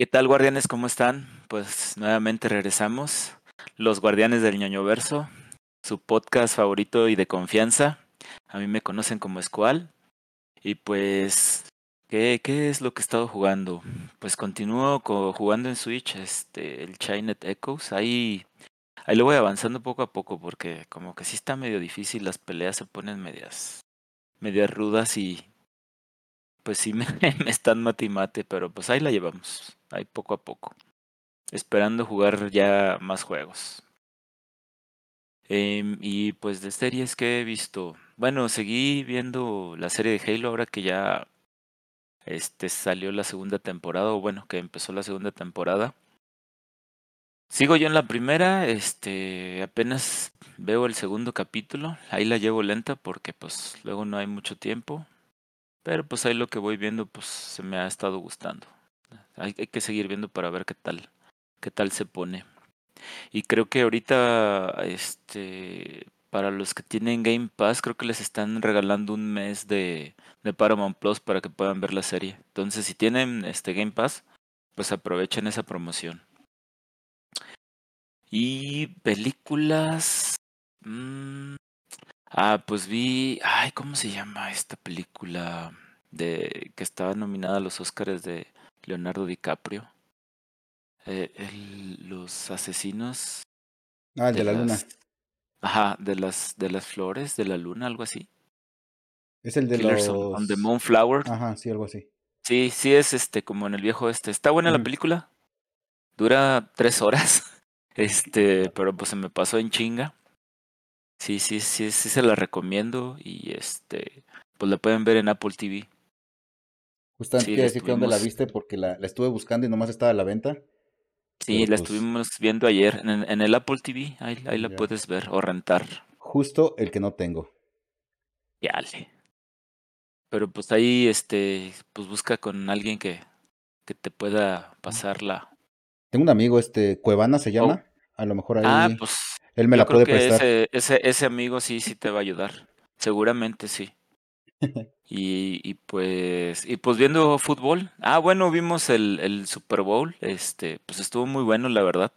¿Qué tal, guardianes? ¿Cómo están? Pues nuevamente regresamos. Los Guardianes del ñoño verso, su podcast favorito y de confianza. A mí me conocen como Squall. Y pues, ¿qué, ¿qué es lo que he estado jugando? Pues continúo jugando en Switch este, el Chinet Echoes. Ahí, ahí lo voy avanzando poco a poco porque como que sí está medio difícil. Las peleas se ponen medias, medias rudas y pues sí me, están mate y mate. Pero pues ahí la llevamos ahí poco a poco. Esperando jugar ya más juegos. Eh, y pues de series que he visto. Bueno, seguí viendo la serie de Halo ahora que ya este salió la segunda temporada, o bueno, que empezó la segunda temporada. Sigo yo en la primera, este, apenas veo el segundo capítulo, ahí la llevo lenta porque pues luego no hay mucho tiempo, pero pues ahí lo que voy viendo pues se me ha estado gustando. Hay, que seguir viendo para ver qué tal, qué tal se pone. Y creo que ahorita, este, para los que tienen Game Pass, creo que les están regalando un mes de, de Paramount Plus para que puedan ver la serie. Entonces, si tienen este Game Pass, pues aprovechen esa promoción. Y películas. Mmm, ah, pues vi. Ay, ¿cómo se llama esta película? De que estaba nominada a los Oscars de Leonardo DiCaprio. Eh, el, los asesinos. Ah, el de, de la las, luna. Ajá, de las, de las flores, de la luna, algo así. Es el de Killers on, on the los. Moonflower. Ajá, sí, algo así. Sí, sí es este, como en el viejo este. Está buena la Ujú. película. Dura tres horas. Este, pero pues se me pasó en chinga. Sí, sí, sí, sí se la recomiendo. Y este, pues la pueden ver en Apple TV. Justamente Sí, quiero la decir que dónde la estuvimos, viste porque la, la estuve buscando y nomás estaba a la venta. sí, la pues, estuvimos viendo ayer en, en el Apple TV. Ahí, ahí la ya. puedes ver o rentar. Justo el que no tengo. Yale. Pero pues ahí, este, pues busca con alguien que, que te pueda pasar la. Tengo un amigo, este, Cuevana se Oh, llama. A lo mejor ah, ahí pues él me yo la creo puede que prestar. ese, ese, ese amigo sí, sí te va a ayudar. Seguramente sí. Y, y pues, y pues viendo fútbol. Ah, bueno, vimos el, el Super Bowl. Este, pues estuvo muy bueno, la verdad.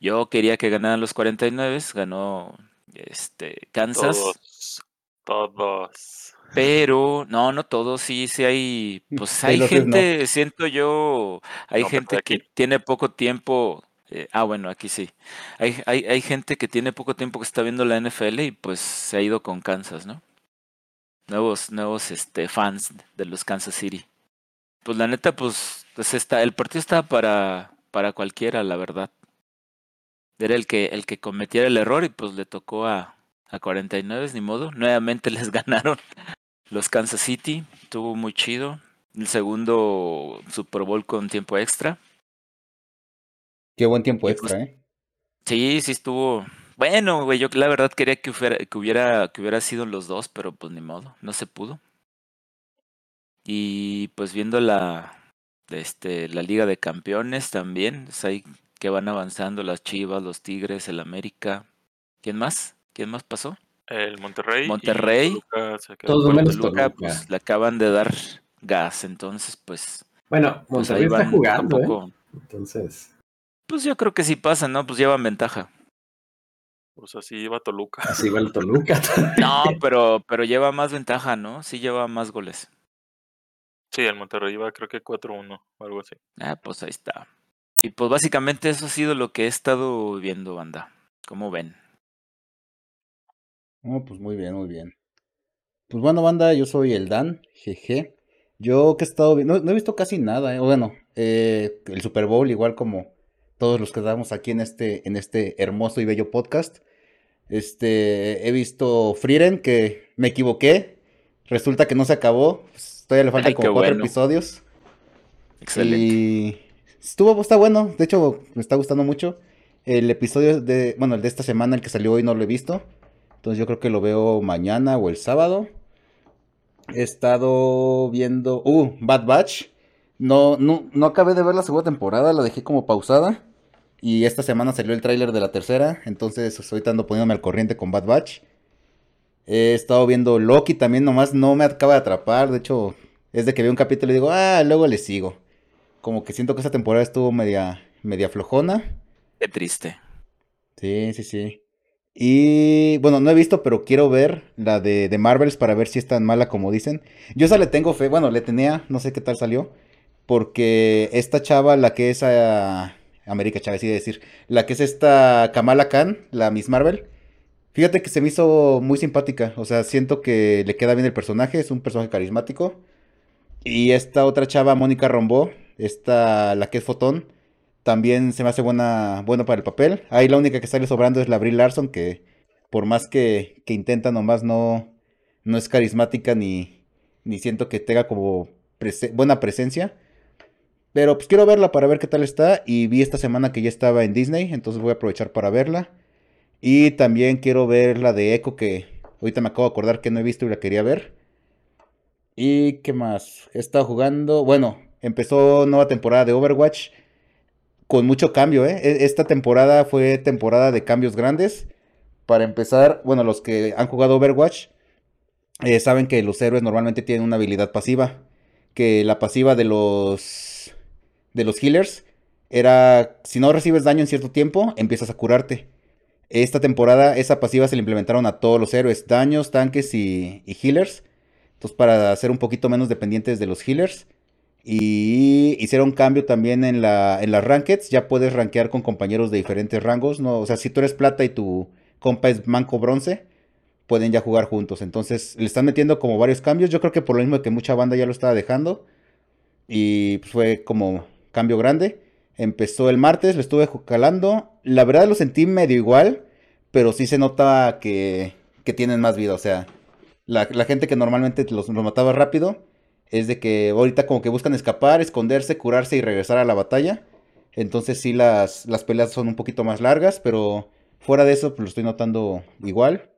Yo quería que ganaran los 49, ganó este Kansas, Todos, todos. pero no, no todos, sí, sí hay, pues hay no. gente, siento yo, hay No, gente que aquí, tiene poco tiempo. Eh, ah, bueno, aquí sí. Hay, hay, hay gente que tiene poco tiempo que está viendo la NFL y pues se ha ido con Kansas, ¿no? Nuevos, nuevos este, fans de los Kansas City. Pues la neta, pues, pues está, el partido estaba para, para cualquiera, la verdad. Era el que, el que cometiera el error y pues le tocó a, a 49, ni modo. Nuevamente les ganaron los Kansas City. Estuvo muy chido. El segundo Super Bowl con tiempo extra. Qué buen tiempo Y pues extra, ¿eh? sí, sí estuvo. Bueno, güey, yo la verdad quería que hubiera, que hubiera, que hubiera sido los dos, pero pues ni modo, no se pudo. Y pues viendo la, este, la Liga de Campeones también, pues ahí que van avanzando las Chivas, los Tigres, el América. ¿Quién más? ¿Quién más pasó? el Monterrey Monterrey. Todo menos Toluca, Toluca. pues le acaban de dar gas, entonces pues, Bueno, pues Monterrey está poco jugando, ¿eh? Entonces, Pues yo creo que sí pasa, ¿no? Pues llevan ventaja. Pues así iba Toluca. así va el Toluca. No, pero, pero lleva más ventaja, ¿no? Sí lleva más goles. Sí, el Monterrey iba creo que 4-1 o algo así. Ah, pues ahí está. Y pues básicamente eso ha sido lo que he estado viendo, banda. ¿Cómo ven? Oh, pues muy bien, muy bien. Pues bueno, banda, yo soy el Dan, jeje. Yo que he estado viendo, no, no he visto casi nada, ¿eh? Bueno, eh, el Super Bowl, igual como todos los que estamos aquí en este, en este hermoso y bello podcast. Este, he visto Frieren, que me equivoqué. Resulta que no se acabó. Pues, todavía le faltan Ay, como cuatro bueno. episodios. Excelente. Y estuvo, está bueno. De hecho, me está gustando mucho. El episodio de, bueno, el de esta semana, el que salió hoy, no lo he visto. Entonces yo creo que lo veo mañana o el sábado. He estado viendo. Uh, Bad Batch. No, no, no acabé de ver la segunda temporada, la dejé como pausada. Y esta semana salió el tráiler de la tercera. Entonces ahorita ando poniéndome al corriente con Bad Batch. He estado viendo Loki también, nomás no me acaba de atrapar. De hecho, es de que veo un capítulo y digo, ah, luego le sigo. Como que siento que esta temporada estuvo media, media flojona. Qué triste. Sí, sí, sí. Y bueno, no he visto, pero quiero ver la de, de Marvels para ver si es tan mala como dicen. Yo esa le tengo fe, bueno, le tenía, no sé qué tal salió. Porque esta chava, la que es a América Chávez, iba a decir, la que es esta Kamala Khan, la Miss Marvel. Fíjate que se me hizo muy simpática, o sea, siento que le queda bien el personaje, es un personaje carismático. Y esta otra chava, Mónica Rombó, esta, la que es Fotón, también se me hace buena, bueno para el papel. Ahí la única que sale sobrando es la Brie Larson, que por más que, que intenta, nomás no, no es carismática ni, ni siento que tenga como buena presencia. Pero pues quiero verla para ver qué tal está. Y vi esta semana que ya estaba en Disney, entonces voy a aprovechar para verla. Y también quiero ver la de Echo, que ahorita me acabo de acordar que no he visto y la quería ver. ¿Y qué más? He estado jugando. Bueno, empezó nueva temporada de Overwatch. Con mucho cambio, ¿eh? E- Esta temporada fue temporada de cambios grandes. Para empezar, bueno, los que han jugado Overwatch eh, saben que los héroes normalmente tienen una habilidad pasiva. Que la pasiva de los de los healers era si no recibes daño en cierto tiempo, empiezas a curarte. Esta temporada esa pasiva se le implementaron a todos los héroes, daños, tanques y, healers. Entonces para ser un poquito menos dependientes de los healers. Y hicieron cambio también en, la, en las rankeds. Ya puedes rankear con compañeros de diferentes rangos. ¿no? O sea, si tú eres plata y tu compa es manco bronce, pueden ya jugar juntos. Entonces le están metiendo como varios cambios. Yo creo que por lo mismo que mucha banda ya lo estaba dejando. Y pues, fue como cambio grande. Empezó el martes, lo estuve calando. La verdad lo sentí medio igual, pero sí se nota que, que tienen más vida. O sea, la, la gente que normalmente los, mataba rápido, es de que ahorita como que buscan escapar, esconderse, curarse y regresar a la batalla. Entonces sí las, las peleas son un poquito más largas, pero fuera de eso pues lo estoy notando igual.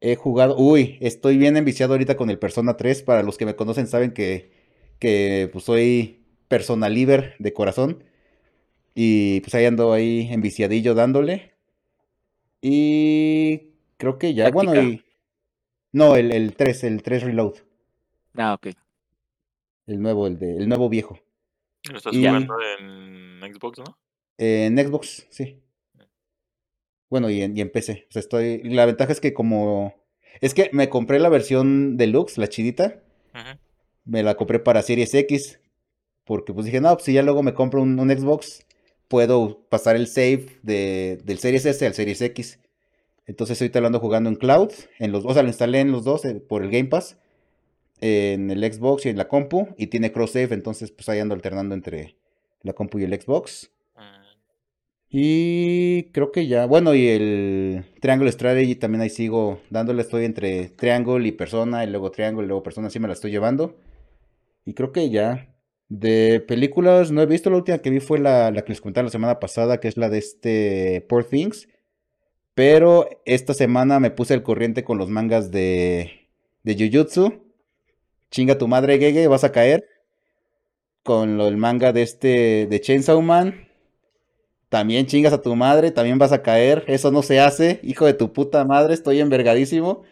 He jugado, uy, estoy bien enviciado ahorita con el Persona 3. Para los que me conocen saben que, que pues, soy Persona Liver de corazón. Y pues ahí ando ahí enviciadillo dándole. Y creo que ya, bueno, y... No, el, el 3, el 3 Reload. Ah, ok. El nuevo, el, de, el nuevo viejo. Lo estás Y- jugando en Xbox, ¿no? En Xbox, sí. Bueno, y en, y en PC. O sea, estoy. La ventaja es que como. Es que me compré la versión deluxe, la chidita. Me la compré para Series X. Porque pues dije, no, pues si ya luego me compro un, un Xbox, puedo pasar el save de, del Series S al Series X. Entonces ahorita lo ando jugando en cloud. En los, o sea, lo instalé en los dos eh, por el Game Pass. En el Xbox y en la compu. Y tiene cross save. Entonces pues ahí ando alternando entre la compu y el Xbox. Mm, Y creo que ya, bueno, y el Triangle Strategy también ahí sigo dándole, estoy entre Triangle y Persona, y luego Triangle, y luego Persona, así me la estoy llevando. Y creo que ya. De películas no he visto, la última que vi fue la, la que les comentaba la semana pasada, que es la de este Poor Things. Pero esta semana me puse al corriente con los mangas de, de Jujutsu. Chinga tu madre, Gege, vas a caer. Con el manga de este, de Chainsaw Man. También chingas a tu madre, también vas a caer. Eso no se hace, hijo de tu puta madre, estoy envergadísimo.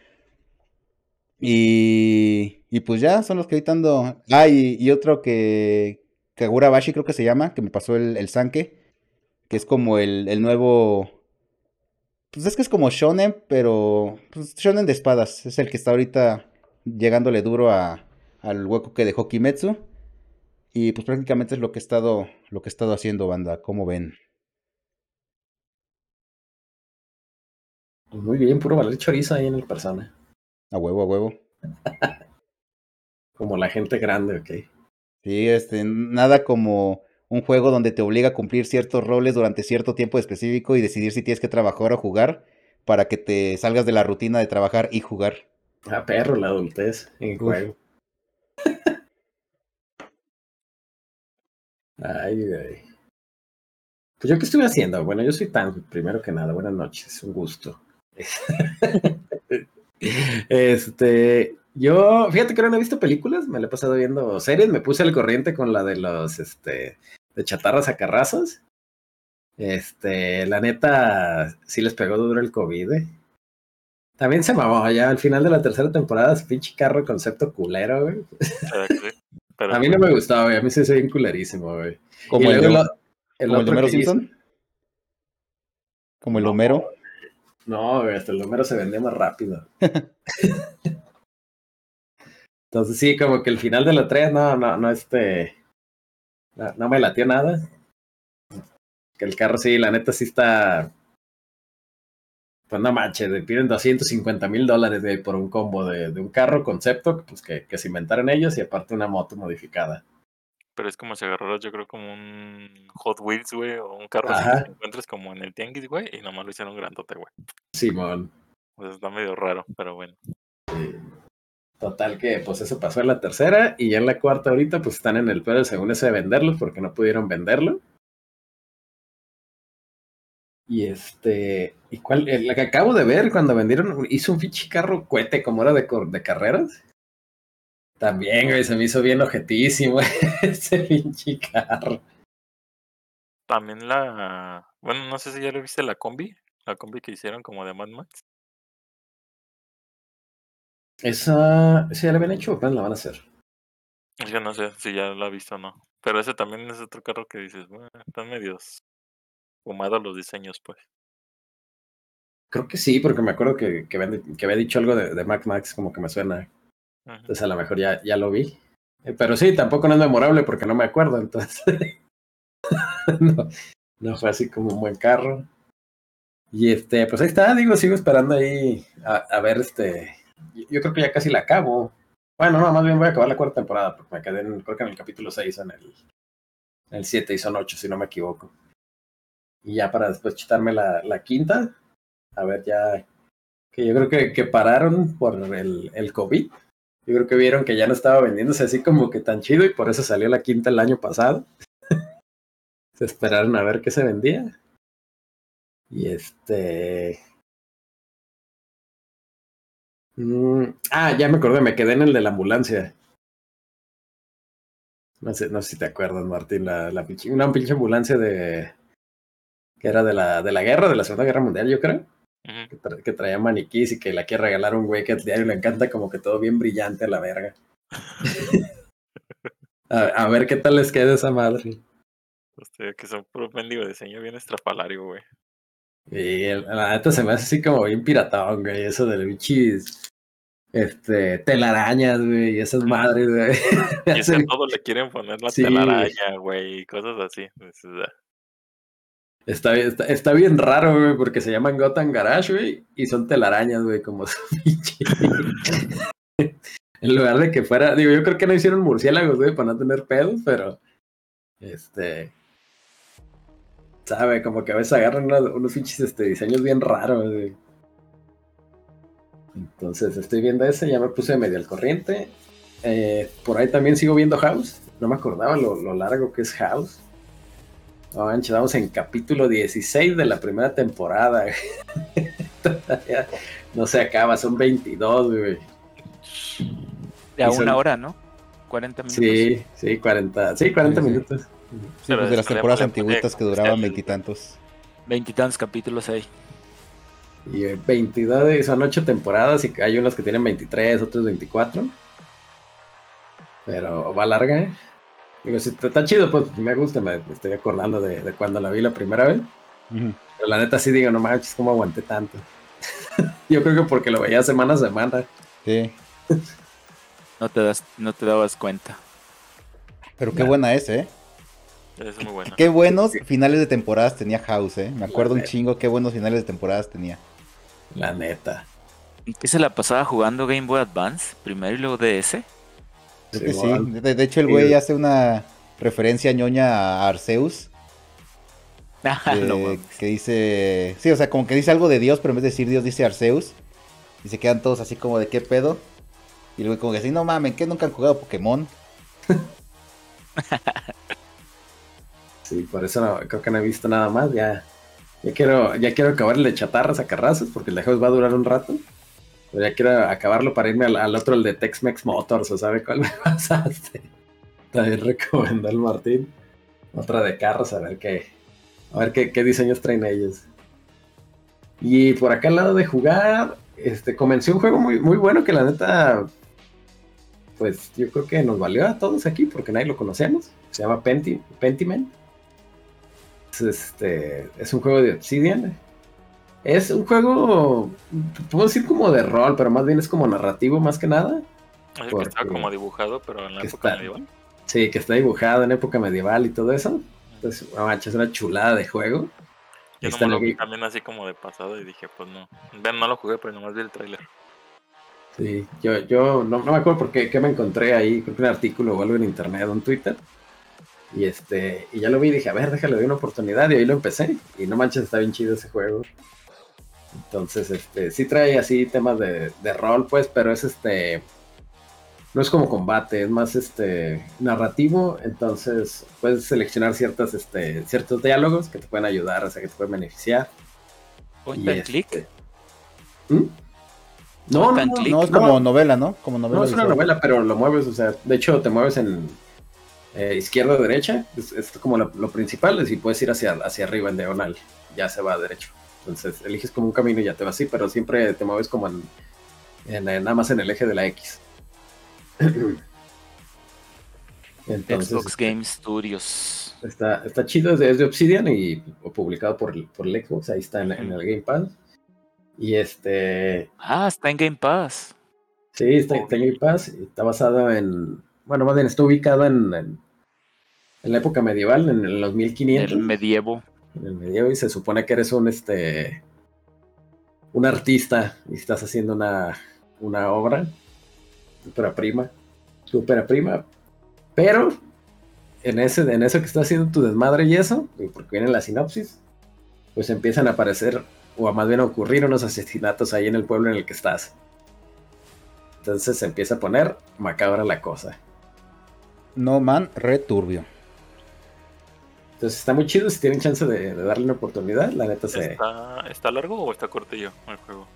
Y, y pues ya, son los que ahorita ando. Ah, y, y otro que. Kagura Bashi creo que se llama, que me pasó el, el Sanke. Que es como el, el nuevo. Pues es que es como Shonen, pero. Pues Shonen de espadas. Es el que está ahorita llegándole duro a, al hueco que dejó Kimetsu. Y pues prácticamente es lo que he estado, lo que he estado haciendo, banda. ¿Cómo ven? Muy bien, puro valer chorizo ahí en el persona. A huevo, a huevo. Como la gente grande, ok. Sí, este, nada como un juego donde te obliga a cumplir ciertos roles durante cierto tiempo específico y decidir si tienes que trabajar o jugar para que te salgas de la rutina de trabajar y jugar. Ah, perro, la adultez en el juego. Ay, ay. Pues yo qué estuve haciendo. Bueno, yo soy tan, primero que nada, buenas noches, un gusto. este, yo, fíjate que ahora no he visto películas, me la he pasado viendo series, me puse al corriente con la de los, este, de chatarras a carrazos. Este, la neta, sí les pegó duro el COVID, ¿eh? También se mamó ya al final de la tercera temporada, su pinche carro concepto culero, güey. Pero A mí no me gustaba, güey. A mí se hizo bien culerísimo, güey. Como el, lo- el como el Homero hizo- Simpson. Como el. Homero. No, güey, hasta el número se vendía más rápido. Entonces sí, como que el final de la 3, no, no, no, este. No, no me latió nada. Que el carro sí, la neta sí está. Pues no manches, le piden 250 mil dólares por un combo de, de un carro concepto pues que, que se inventaron ellos y aparte una moto modificada. Pero es como si agarraras, yo creo, como un Hot Wheels, güey, o un carro así que encuentres como en el tianguis, güey, y nomás lo hicieron grandote, güey. Simón. Sea, está medio raro, pero bueno. Total que pues eso pasó en la tercera y ya en la cuarta ahorita pues están en el pedo según ese de venderlos porque no pudieron venderlo. Y este, ¿y cuál? eh, La que acabo de ver cuando vendieron, hizo un pinche carro cohete como era de, carreras. También, güey, se me hizo bien ojetísimo ese pinche carro. También la. Bueno, no sé si ya lo viste la combi. La combi que hicieron como de Mad Max. Esa, esa ya la habían hecho, o apenas la van a hacer. Es que no sé si ya la has visto o no. Pero ese también es otro carro que dices, bueno, están medios fumados los diseños, pues. Creo que sí, porque me acuerdo que, que, habían- que había dicho algo de, de Mac Max, como que me suena. Entonces a lo mejor ya, ya lo vi. Eh, Pero sí, tampoco no es memorable porque no me acuerdo, entonces. no, no fue así como un buen carro. Y este, pues ahí está, digo, sigo esperando ahí a, a ver este. Yo, creo que ya casi la acabo. Bueno, no, más bien voy a acabar la cuarta temporada, porque me quedé en, creo que en el capítulo 6 en el, en el 7 y son 8, si no me equivoco. Y ya para después chitarme la, la quinta, a ver ya. Que yo creo que, que pararon por el, el COVID. Yo creo que vieron que ya no estaba vendiéndose así como que tan chido y por eso salió la quinta el año pasado. se esperaron a ver qué se vendía. Y este. Mm, ah, ya me acordé, me quedé en el de la ambulancia. No sé, no sé si te acuerdas, Martín, la, la pinche- una pinche ambulancia de. que era de la, de la guerra, de la Segunda Guerra Mundial, yo creo que, tra- que traía maniquís y que la quiere regalar a un güey que al diario le encanta como que todo bien brillante a la verga. a, a ver qué tal les queda esa madre. Hostia, que son puro mendigo diseño bien estrafalario, güey. Y el- la neta se me hace así como bien piratón, güey, eso de bichis, este, telarañas, güey, y esas madres, güey. Y es que a le quieren poner la Sí. telaraña, güey, y cosas así. Está, bien- está, está bien raro, güey, porque se llaman Gotham Garage, güey, y son telarañas, güey, como su pinche. en lugar de que fuera, digo, yo creo que no hicieron murciélagos, güey, para no tener pedos, pero, este, sabe, como que a veces agarran unos, unos pinches este, diseños bien raros, güey. Entonces, estoy viendo ese, ya me puse medio al corriente. Eh, por ahí también sigo viendo House, no me acordaba lo, lo largo que es House. No vamos en capítulo 16 de la primera temporada. Todavía no se acaba, son 22, güey. De a Y son- una hora, ¿no? 40 minutos. Sí, sí, 40, sí, 40 Sí, sí. minutos. Sí, pues de las temporadas antiguitas que duraban veintitantos. Veintitantos capítulos ahí. Y eh, 22, de- son 8 temporadas y hay unos que tienen 23, otros 24. Pero va larga, ¿eh? Digo, si está chido, pues me gusta, me me estoy acordando de, de cuando la vi la primera vez. Pero la neta sí digo, no manches, ¿cómo aguanté tanto? Yo creo que porque lo veía semana a semana. Sí. No te das, no te dabas cuenta. Pero qué buena es, ¿eh? Es muy bueno. Qué buenos finales de temporadas tenía House, ¿eh? Me acuerdo un chingo qué buenos finales de temporadas tenía. La neta. ¿Y qué se la pasaba jugando Game Boy Advance? Primero y luego DS. Creo que sí. De, de hecho, el Sí. güey hace una referencia ñoña a Arceus. Ah, de- no mames. que dice. Sí, o sea, como que dice algo de Dios, pero en vez de decir Dios, dice Arceus. Y se quedan todos así como de qué pedo. Y luego como que así, no mames, que nunca han jugado Pokémon. Sí, por eso no- creo que no he visto nada más. Ya, ya quiero, ya quiero acabar el de chatarras a carrazos, porque el de House va a durar un rato. Pero ya quiero acabarlo para irme al, otro, el de Tex-Mex Motors, o sabe cuál me pasaste. También recomendó el Martín. Otra de carros, a ver qué, a ver qué, qué diseños traen ellos. Y por acá al lado de jugar, este, comencé un juego muy, muy bueno que la neta pues yo creo que nos valió a todos aquí porque nadie lo conocemos. Se llama Penti, Pentiment. Es, este, es un juego de Obsidian. Es un juego, puedo decir como de rol, pero más bien es como narrativo más que nada. Es que estaba como dibujado, pero en la época está- medieval. Sí, que está dibujado en época medieval y todo eso. Entonces, no manches, es una chulada de juego. Yo Está no lo vi también así como de pasado y dije, pues no. Vean, no lo jugué, pero nomás vi el tráiler. Sí, yo, yo no, no me acuerdo por qué, qué me encontré ahí, creo que un artículo o algo en internet o en Twitter. Y este, y ya lo vi y dije, a ver, déjale doy una oportunidad, y ahí lo empecé. Y no manches, está bien chido ese juego. Entonces, este, sí trae así temas de, de rol, pues, pero es este. No es como combate, es más este narrativo. Entonces, puedes seleccionar ciertas, este, ciertos diálogos que te pueden ayudar, o sea, que te pueden beneficiar. Point and este- click. ¿Mm? No, no, no, es No. como novela, ¿no? Como novela. No es una novela, pero lo mueves, o sea, de hecho te mueves en eh, izquierda o derecha, es, es como lo, lo principal, es si puedes ir hacia, hacia arriba en diagonal, ya se va a derecho. Entonces eliges como un camino y ya te va así, pero siempre te mueves como en, en- en- nada más en el eje de la X. Entonces, Xbox este, Game Studios. Está, está chido, es de, es de Obsidian y publicado por, el- por el Xbox, ahí está en, en el Game Pass. Y este, Ah, está en Game Pass. Sí, está, está en Game Pass está basado en. Bueno, más bien está ubicado en, en, en la época medieval, en los 1500. El medievo. en el medievo, y se supone que eres un este. Un artista y estás haciendo una, una obra. Súper prima. Súper prima. Pero en, ese, en eso que estás haciendo tu desmadre y eso, y porque viene la sinopsis, pues empiezan a aparecer, o a más bien a ocurrir unos asesinatos ahí en el pueblo en el que estás. Entonces se empieza a poner macabra la cosa. No Man Returbio. Entonces está muy chido si tienen chance de, de darle una oportunidad. La neta se. ¿Está, ¿Está largo o está cortillo el juego?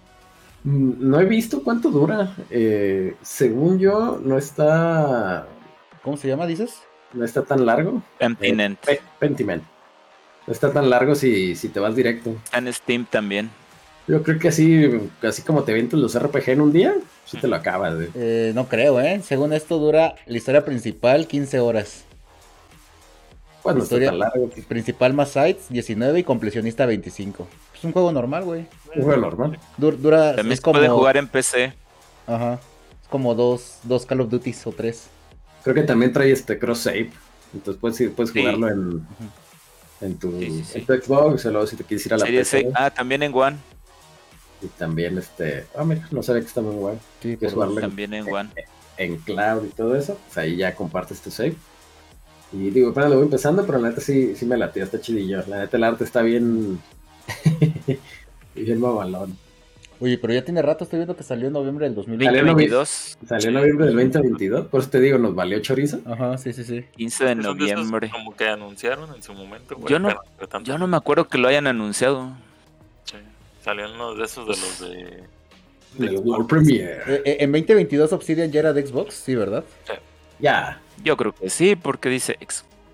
Mm, No he visto cuánto dura. Eh, según yo, no está. ¿Cómo se llama, dices? No está tan largo. Continent. Pe- Pentiment. No está tan largo si, si te vas directo. En Steam también. Yo creo que así, así como te avientas los RPG en un día, sí te lo acabas. Eh, no creo, ¿eh? Según esto dura la historia principal 15 horas. Pues no Historia- está tan largo. Principal más sites 19 y completionista 25. Es un juego normal, güey. Un juego normal. Dur- dura También es se puede como- jugar en PC. Ajá. Es como dos, dos Call of Duty o tres. Creo que también trae este cross save. Entonces puedes, ir- puedes Sí. jugarlo en, en, tu, Sí, sí, sí. en tu Xbox, o luego si te quieres ir a la Series PC. Ah, también en One. Y también este. Ah, mira, no sabía que está muy bueno. Sí, en- También en One. en cloud y todo eso, pues ahí ya compartes tu save. Y digo, apenas lo voy empezando, pero la neta sí, sí me latió, está chidillo. La neta el arte está bien. bien mamalón. Oye, pero ya tiene rato, estoy viendo que salió en noviembre del 2020. Salió en 2022. Salió en noviembre del 2022, por eso te digo, nos valió chorizo. Ajá, sí, sí, sí. 15 de de noviembre. Como que anunciaron en su momento. güey, Yo no- Yo no me acuerdo que lo hayan anunciado. sí. Salió en uno de esos de los de. de El Xbox. World Premiere. Eh, eh, en 2022 Obsidian ya era de Xbox, sí, ¿verdad? Ya. Yo creo que sí, porque dice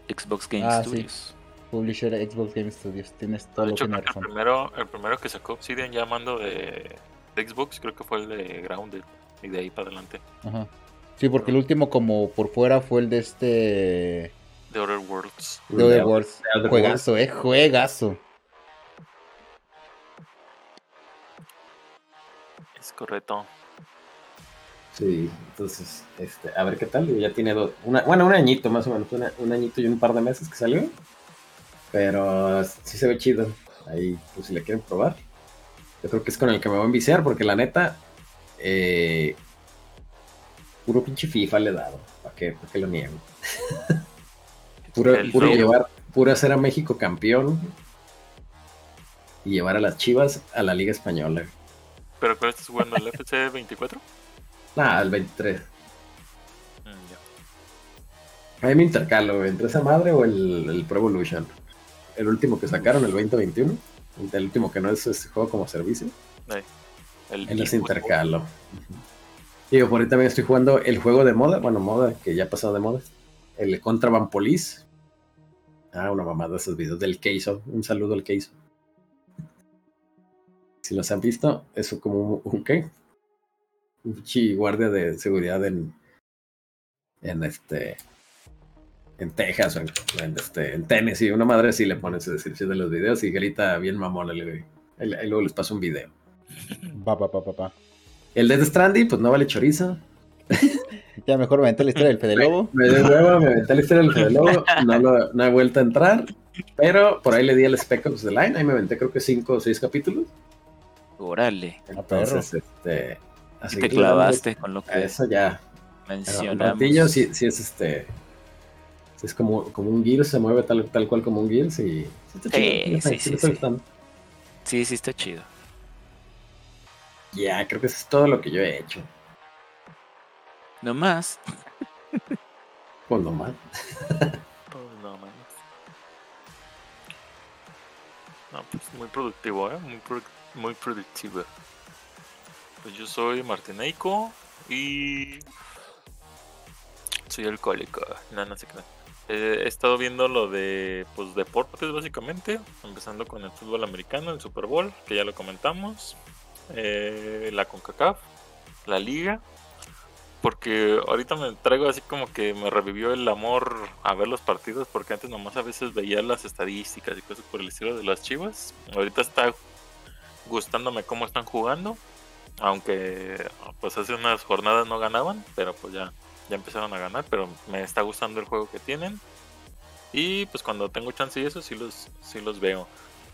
Xbox Game Ah, sí. Studios. Publisher Xbox Game Studios. Tienes todo De lo hecho, que creo que el primero, el primero que sacó Obsidian llamando de, de Xbox, creo que fue el de Grounded. Y de ahí para adelante. Ajá. Sí, porque el último como por fuera fue el de este... De Other Worlds. De Other Worlds. Other Juegazo, eh, juegazo. Es correcto. Sí, entonces, este, a ver qué tal. Ya tiene dos, una, bueno, un añito más o menos, una, un añito y un par de meses que salió. Pero sí se ve chido. Ahí, pues si le quieren probar. Yo creo que es con el que me voy a enviciar, porque la neta, eh, puro pinche FIFA le he dado. ¿Para qué? ¿Para qué lo niego? puro, puro llevar, puro hacer a México campeón y llevar a las chivas a la Liga Española. ¿Pero cuál estás jugando? ¿El FC24? Nada, el 23. Mm. Ahí me intercalo, entre esa madre o el, Pro Evolution. El último que sacaron, el 2021. El último que no es este juego como servicio. Ahí. El en ese intercalo. Uh -huh. Digo, por ahí también estoy jugando el juego de moda. Bueno, moda, que ya ha pasado de moda. El Contra Van Police. Ah, una mamada de esos videos del Keizo. Un saludo al Keizo. Si los han visto, es como un, un qué? Un chi guardia de seguridad en, en este en Texas o en, en, este, en Tennessee, una madre así le pone su descripción de los videos y grita bien mamón, ahí, ahí, ahí luego les paso un video. Va, pa, pa, pa, pa. El Death Stranding, pues no vale chorizo. Ya mejor me aventé la historia del Fede Lobo. Me dio hueva, me aventé la historia del Fede Lobo, no, lo- no he vuelto a entrar, pero por ahí le di el Spec Ops The Line, ahí me aventé creo que cinco o seis capítulos. Órale. Entonces, este... a te clavaste con lo que Eso ya. El mencionamos. ratillo sí, sí es este... sí es como, como un Gears, se mueve tal, tal cual como un Gears y... Sí, está Sí, chido, sí, sí, está sí. Sí, sí está chido. Ya, creo que eso es todo lo que yo he hecho. No más. Pues nomás. Pues no, mames. No, pues muy productivo, ¿eh? Muy, produ- muy productivo. Pues yo soy Martineiko y soy alcohólico. No, no sé qué. Eh, he estado viendo lo de pues deportes básicamente, empezando con el fútbol americano, el Super Bowl, que ya lo comentamos, eh, la CONCACAF, la liga, porque ahorita me traigo así como que me revivió el amor a ver los partidos, porque antes nomás a veces veía las estadísticas y cosas por el estilo de las chivas. Ahorita está gustándome cómo están jugando, aunque pues hace unas jornadas no ganaban, pero pues ya, ya empezaron a ganar, pero me está gustando el juego que tienen. Y pues cuando tengo chance y eso sí los, sí los veo.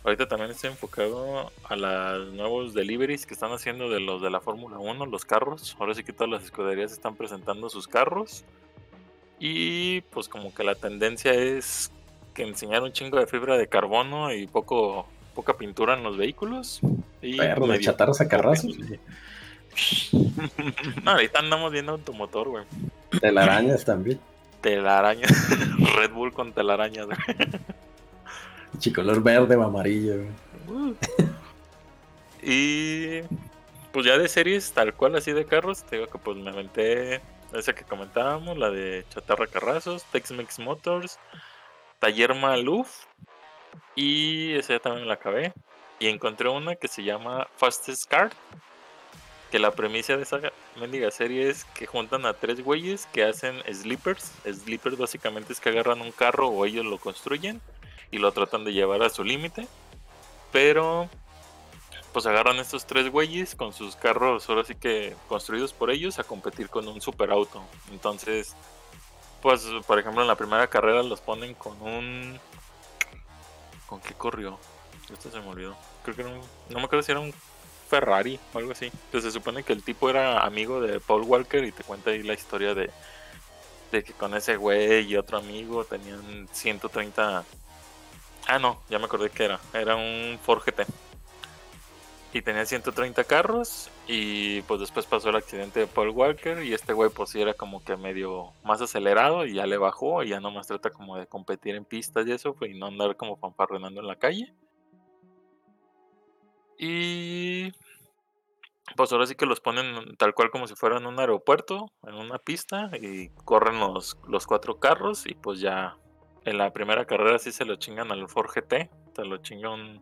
Ahorita también estoy enfocado a los nuevos deliveries que están haciendo de los de la Fórmula 1, los carros. Ahora sí que todas las escuderías están presentando sus carros. Y pues como que la tendencia es que enseñar un chingo de fibra de carbono y poco poca pintura en los vehículos. Y Perro de chatarras a carrazos. No, ahorita andamos viendo automotor, güey. Telarañas también. Telaraña. Red Bull con telarañas, güey. Chicolor verde o amarillo. güey. Uh. y pues ya de series tal cual así de carros, te digo que pues me aventé esa que comentábamos, la de Chatarra Carrazos, Tex-Mex Motors, Taller Maluf y esa también la acabé. Y encontré una que se llama Fastest Car, que la premisa de esa mendiga serie es que juntan a tres güeyes que hacen sleepers. Sleepers básicamente es que agarran un carro o ellos lo construyen y lo tratan de llevar a su límite. Pero pues agarran estos tres güeyes con sus carros ahora sí que construidos por ellos a competir con un superauto. Entonces, pues por ejemplo en la primera carrera los ponen con un... ¿Con qué corrió? Esto se me. Creo que era un... No me acuerdo si era un Ferrari o algo así. Entonces se supone que el tipo era amigo de Paul Walker y te cuenta ahí la historia de, de que con ese güey y otro amigo tenían 130... Ah, no, ya me acordé que era. Era un Ford GT. Y tenía 130 carros y pues después pasó el accidente de Paul Walker y este güey pues sí era como que medio más acelerado y ya le bajó y ya nomás trata como de competir en pistas y eso pues, y no andar como fanfarronando en la calle. Y pues ahora sí que los ponen tal cual como si fueran un aeropuerto, en una pista y corren los, los cuatro carros y pues ya en la primera carrera sí se lo chingan al Ford GT, se lo chinga un,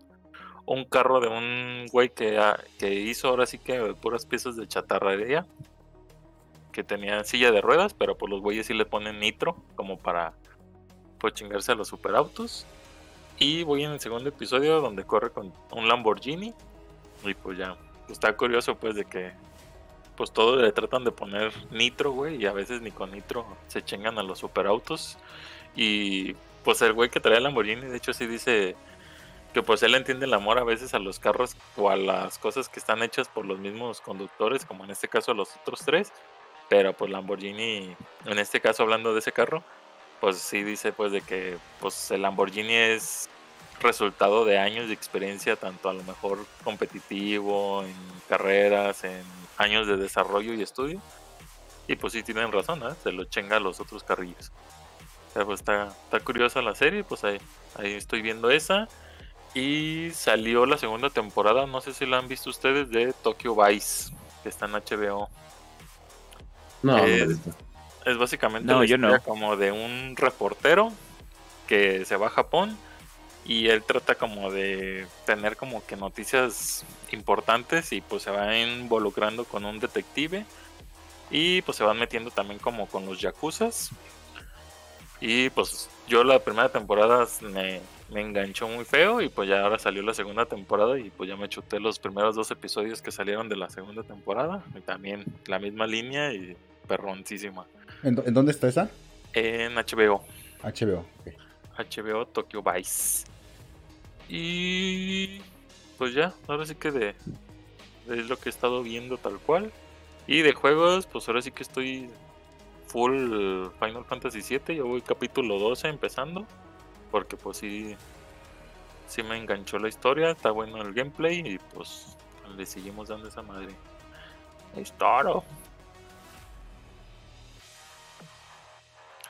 un carro de un güey que, ah, que hizo ahora sí que puras piezas de chatarrería. Que tenía silla de ruedas, pero pues los güeyes sí le ponen nitro como para pues chingarse a los superautos. Y voy en el segundo episodio donde corre con un Lamborghini. Y pues ya, está curioso pues de que pues todo le tratan de poner nitro, güey, y a veces ni con nitro se chingan a los superautos. Y pues el güey que trae el Lamborghini, de hecho sí dice que pues él entiende el amor a veces a los carros o a las cosas que están hechas por los mismos conductores, como en este caso los otros tres, pero pues Lamborghini, en este caso hablando de ese carro, pues sí dice pues de que pues el Lamborghini es resultado de años de experiencia, tanto a lo mejor competitivo, en carreras, en años de desarrollo y estudio. Y pues sí tienen razón, ¿eh? se lo chenga a los otros carrillos. Pero pues está, está curiosa la serie, pues ahí, ahí estoy viendo esa. Y salió la segunda temporada, no sé si la han visto ustedes, de Tokyo Vice, que está en HBO. No, Es-. Es básicamente No, la yo no. historia como de un reportero que se va a Japón y él trata como de tener como que noticias importantes y pues se va involucrando con un detective Y pues se van metiendo también como con los yakuzas. Y pues yo la primera temporada me, me enganchó muy feo y pues ya ahora salió la segunda temporada y pues ya me chuté los primeros dos episodios que salieron de la segunda temporada. Y también la misma línea y perroncísima. ¿En, dó- en dónde está esa? En HBO. HBO. ok. HBO Tokyo Vice. Y pues ya, ahora sí que de, de lo que he estado viendo tal cual. Y de juegos, pues ahora sí que estoy full Final Fantasy VII. Yo voy capítulo 12 empezando. Porque pues sí, sí me enganchó la historia, está bueno el gameplay y pues le seguimos dando esa madre. Es todo.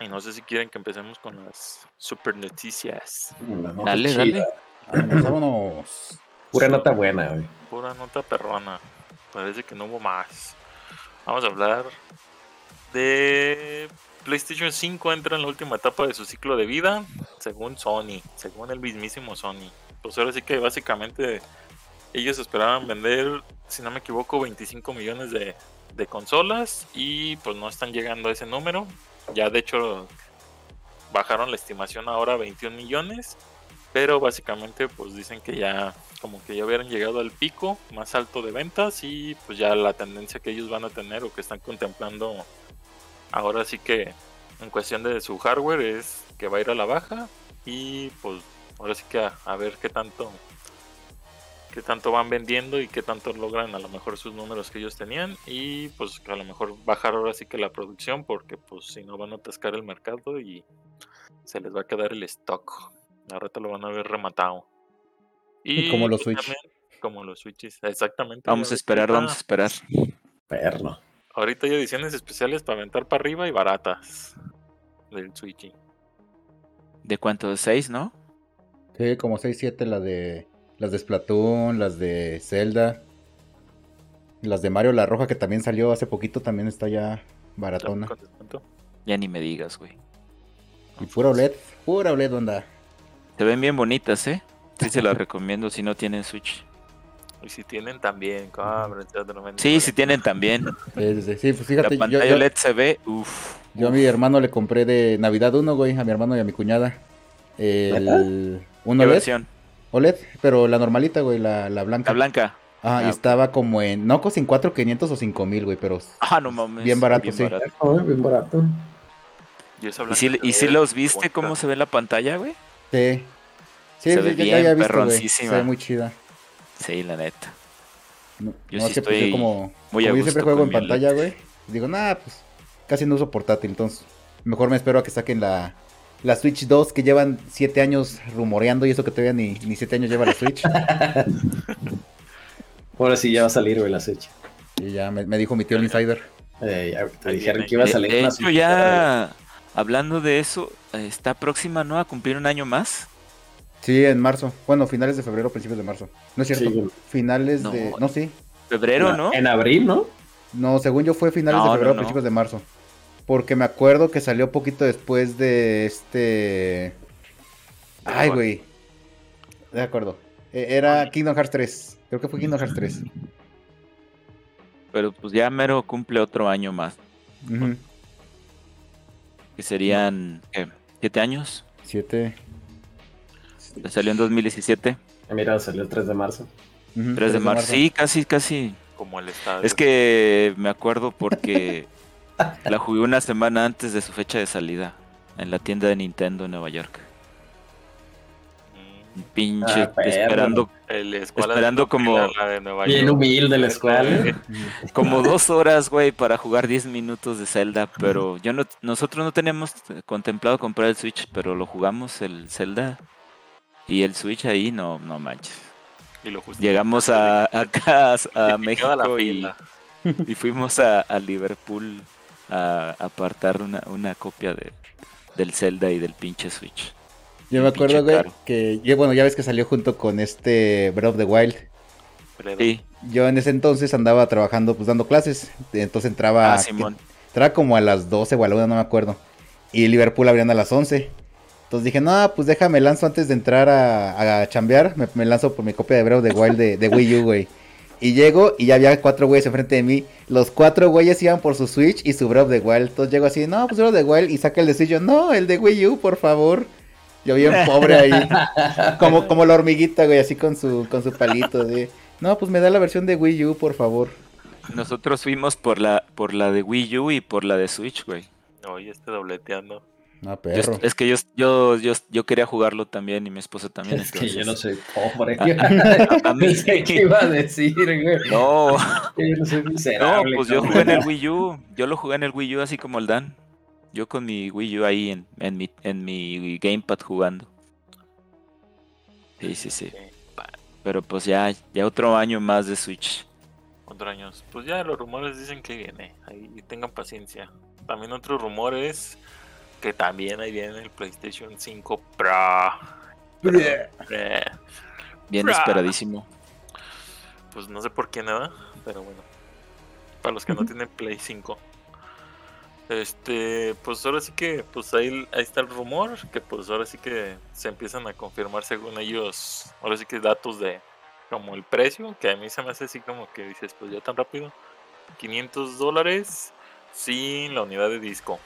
Y no sé si quieren que empecemos con las super noticias. Dale, chida. dale. Vámonos, vámonos. Pura nota buena, güey. Pura nota perrona. Parece que no hubo más. Vamos a hablar de PlayStation 5 entra en la última etapa de su ciclo de vida, según Sony, según el mismísimo Sony. Pues ahora sí que básicamente ellos esperaban vender, si no me equivoco, 25 millones de, consolas y pues no están llegando a ese número. Ya de hecho bajaron la estimación ahora a 21 millones, pero básicamente pues dicen que ya como que ya hubieran llegado al pico más alto de ventas y pues ya la tendencia que ellos van a tener o que están contemplando ahora sí que en cuestión de su hardware es que va a ir a la baja y pues ahora sí que a, a ver qué tanto qué tanto van vendiendo y qué tanto logran a lo mejor sus números que ellos tenían y pues a lo mejor bajar ahora sí que la producción porque pues si no van a atascar el mercado y se les va a quedar el stock ahora te lo van a ver rematado y Como los pues, Switch. también como los switches exactamente Vamos a esperar, vamos a esperar. Perro. Ahorita hay ediciones especiales para aventar para arriba y baratas del Switch. ¿De cuánto? ¿De seis, no? Sí, como 6, 7 las de las de Splatoon, las de Zelda. Las de Mario La Roja que también salió hace poquito también está ya baratona. Ya ni me digas, güey. Y pura OLED, pura OLED onda. Se ven bien bonitas, ¿eh? Sí se las recomiendo si no tienen Switch. Y si tienen también, menú. Sí, si tienen también. Sí, sí, sí. Sí, pues La fíjate, yo, pantalla yo- LED se ve, uff. yo a mi hermano le compré de Navidad uno, güey, a mi hermano y a mi cuñada. El un ¿Qué OLED, versión? OLED, pero la normalita, güey, la, la blanca. La blanca. Ah, Ah, y estaba como en, no con 4,500 o 5,000, güey, pero Ah, no mames. Bien barato, sí. Oh, bien barato. Y, esa ¿Y blanca si, y si los viste bonita. cómo se ve la pantalla, güey? sí. Sí, Se sí, ve ya- ya bien había visto, güey. Se perroncísima. ve muy chida. Sí, la neta. No, Yo no, sí es que pues, yo estoy como, muy a como yo siempre juego en pantalla, güey. Digo, nada, pues casi no uso portátil, entonces mejor me espero a que saquen la, la Switch 2 que llevan 7 años rumoreando y eso que todavía ni, ni 7 años lleva la Switch. Ahora sí ya va a salir, güey, la Switch. y ya me, me dijo mi tío el insider. Eh, ya te dijeron que iba a salir de una hecho, ya hablando de eso, eh, está próxima, ¿no? A cumplir un año más. Sí, en marzo. Bueno, finales de febrero, principios de marzo. No es cierto. Sí, finales No. de... No, sí. Febrero, ¿no? En abril, ¿no? No, según yo fue finales No, de febrero, no. principios de marzo. Porque me acuerdo que salió poquito después de este... Ay, güey. De acuerdo. Eh, Era Kingdom Hearts 3. Creo que fue Kingdom Hearts 3. Pero pues ya mero cumple otro año más. Ujú. Que serían, ¿qué? ¿Siete años? Siete. Salió en 2017. Ah, Mira, salió el 3 de marzo. Ujú, 3 de marzo. Sí, casi, casi. Como el estadio. Es que me acuerdo porque la jugué una semana antes de su fecha de salida. En la tienda de Nintendo en Nueva York. Mm, Pinche, Ah, perro. esperando el Esperando de como- Bien York. humilde la escuela. como dos horas, güey, para jugar 10 minutos de Zelda. Pero yo no, nosotros no teníamos contemplado comprar el Switch, pero lo jugamos el Zelda. Y el Switch ahí, no, no manches. Y lo justificaste Llegamos a, acá a, México y, fuimos a, a Liverpool a apartar una, una copia de, del Zelda y del pinche Switch. Yo me acuerdo, güey, que... ya- Bueno, ya ves que salió junto con este Breath of the Wild. Sí, Yo en ese entonces andaba trabajando, pues dando clases. Entonces entraba... ah, Simón. Entraba como a las 12 o a la 1, no me acuerdo. Y Liverpool abrían a las 11. Entonces dije, no, pues déjame lanzo antes de entrar a, a chambear. Me, me lanzo por mi copia de Breath of the Wild de, de Wii U, güey. Y llego y ya había cuatro güeyes enfrente de mí. Los cuatro güeyes iban por su Switch y su Breath of the Wild. Entonces llego así, no, pues Breath of the Wild. Y saca el de Switch. Yo, no, el de Wii U, por favor. Yo bien pobre ahí. como, como la hormiguita, güey, así con su, con su palito. De, no, pues me da la versión de Wii U, por favor. Nosotros fuimos por la, por la de Wii U y por la de Switch, güey. Oye, este dobleteando. No, Yo perro. es que yo, yo, yo, yo quería jugarlo también y mi esposa también. Es que yo no entonces- soy pobre. A- a mí No sé qué iba a decir, güey. No, Yo no soy no, pues yo jugué en el Wii U. Yo lo jugué en el Wii U así como el Dan. Yo con mi Wii U ahí en, en, mi, en mi Gamepad jugando. Sí, sí, sí. Pero pues ya, ya otro año más de Switch. Otro años. Pues ya los rumores dicen que viene. Ahí tengan paciencia. También otro rumor es que también ahí viene el PlayStation 5 Pro. Eh, Bien Bra. esperadísimo. Pues no sé por qué nada, pero bueno. Para los que no tienen Play 5. Este, pues ahora sí que, pues ahí, ahí está el rumor, que pues ahora sí que se empiezan a confirmar según ellos, ahora sí que datos de como el precio, que a mí se me hace así como que dices, pues ya tan rápido, 500 dólares sin la unidad de disco.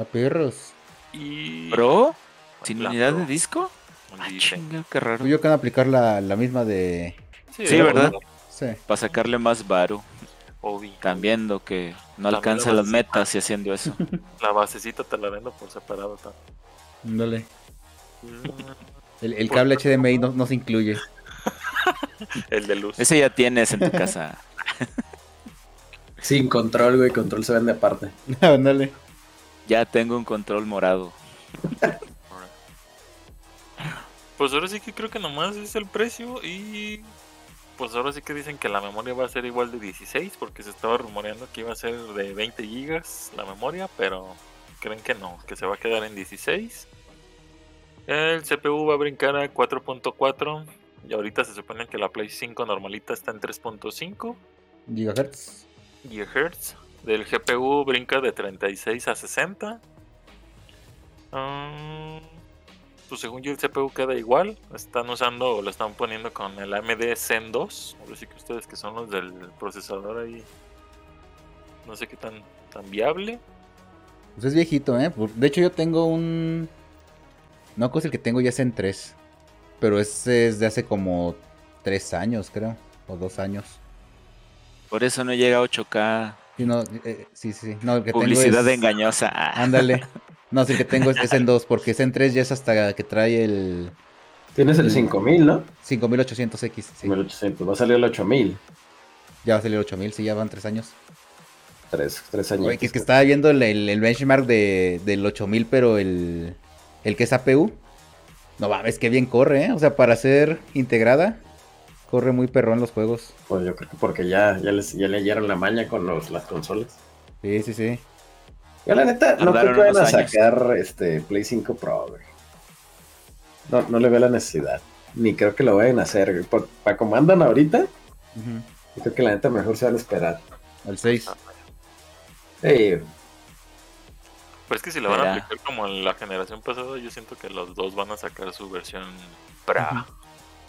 A perros. Y... ¿Pro? ¿Sin unidad de disco? Ah, chinga, qué raro. Yo que van a aplicar la, la misma de. Sí, ¿verdad? Sí. Para sacarle más varo. Están viendo que no También alcanza las metas y haciendo eso. La basecita te la vendo por separado. ta. Ándale. Mm, El, el cable HDMI no, no se incluye. El de luz. Ese ya tienes en tu casa. Sin control, güey. Control se vende aparte. Ándale. Ya tengo un control morado. Pues ahora sí que creo que nomás es el precio y pues ahora sí que dicen que la memoria va a ser igual de 16 porque se estaba rumoreando que iba a ser de 20 gigas la memoria, pero creen que no, que se va a quedar en 16. El CPU va a brincar a 4.4 y ahorita se supone que la Play 5 normalita está en 3.5 Gigahertz. GHz. Del GPU brinca de 36 a 60. Ah, pues según yo el CPU queda igual. Están usando o lo están poniendo con el AMD Zen 2. Ahora sí que ustedes que son los del procesador ahí. No sé qué tan, tan viable. Pues es viejito, ¿eh? De hecho, yo tengo un. No, pues el que tengo ya es en 3. Pero ese es de hace como 3 años, creo. O 2 años. Por eso no llega a 8K. Sí, no, eh, sí, sí. No, el que Publicidad tengo es... engañosa. Ándale. No, sí, el que tengo es, es en 2, porque es en 3 ya es hasta que trae el Tienes el 5000, ¿no? 5800X. Sí. 5800. Va a salir el 8000. Ya va a salir 8000, sí, ya van 3 años. Tres, tres años. Oye, que es que estaba viendo el, el- el benchmark de, del 8000, pero el, el que es APU. No mames, que bien corre, ¿eh? O sea, para ser integrada, corre muy perrón los juegos. Pues yo creo que porque ya, ya, les, ya le dieron la maña con los, las consolas. Sí, sí, sí. Yo la neta no creo que vayan a años. sacar este Play 5 Pro, güey. No, no le veo la necesidad. Ni creo que lo vayan a hacer, güey. Por- Para como andan ahorita, yo creo que la neta mejor se van a esperar. Al 6. Sí, Pues es que si la van a aplicar como en la generación pasada, yo siento que los dos van a sacar su versión Pro.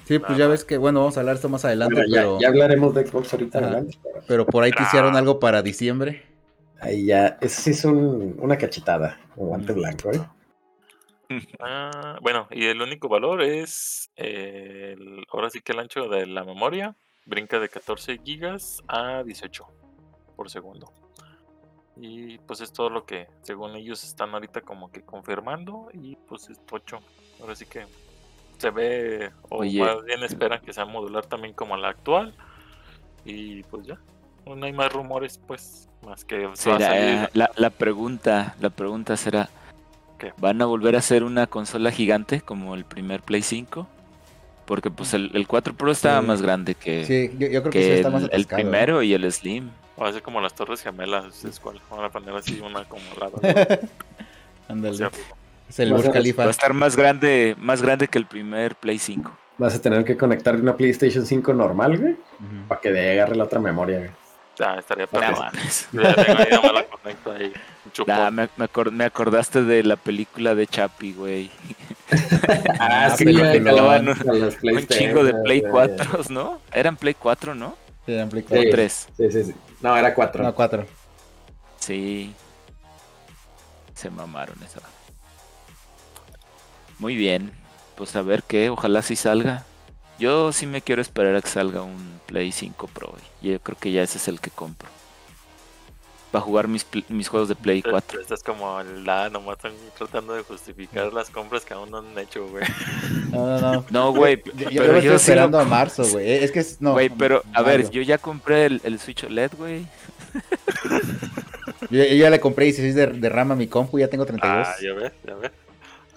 Sí, pues ya ves que, bueno, vamos a hablar esto más adelante, bueno, ya, pero, ya hablaremos de Xbox ahorita Ajá. adelante, pero pero por ahí te hicieron algo para diciembre. ahí ya, eso sí es un- una cachetada, un guante blanco, ¿eh? Ah, bueno, y el único valor es eh, el- ahora sí que el ancho de la memoria brinca de 14 gigas a 18 por segundo. Y pues es todo lo que según ellos están ahorita como que confirmando y pues es tocho. Ahora sí que se ve o Oye. más bien esperan que sea modular también como la actual y pues ya. No hay más rumores pues más que va a será, salir- la, la pregunta, la pregunta será, ¿Qué? ¿van a volver a hacer una consola gigante como el primer Play 5? Porque pues el, el 4 Pro estaba Sí. más grande que, Sí, yo, yo creo que, sí que está más el, primero y el Slim. Va a ser como las torres gemelas, es cual. Van a poner así una como la Ándale. Es el Va a Burj Khalifa. Va a estar más grande, más grande que el primer Play 5. Vas a tener que conectar una PlayStation 5 normal, güey, Ujú. para que de ahí agarre la otra memoria, güey. ya estaría No padre. mames. Yo ya tengo ahí, nomás la conecto ahí. un chupón. Nah, me, me me acordaste de la película de Chapi, güey. Ah, sí, pero me que van un, un chingo de Play güey. 4, ¿no? Eran Play 4, ¿no? Sí, eran Play O cuatro. Sí. 3. Sí, sí, sí. No, era 4. No, 4. Sí. Se mamaron esa. Muy bien. Pues a ver qué, ojalá sí salga. Yo sí me quiero esperar a que salga un Play 5 Pro. Y yo creo que ya ese es el que compro. Para jugar mis, mis juegos de Play 4. Estás como la nomás están tratando de justificar las compras que aún no han hecho, güey. No, no, no. No, güey. Yo, yo estoy sí esperando lo- a marzo, güey. Es que es, no. Güey, pero a ver, mayo. yo ya compré el, el Switch OLED, güey. Yo, yo ya le compré 16 de, de RAM a mi compu, ya tengo 32. Ah, ya ves, ya ves.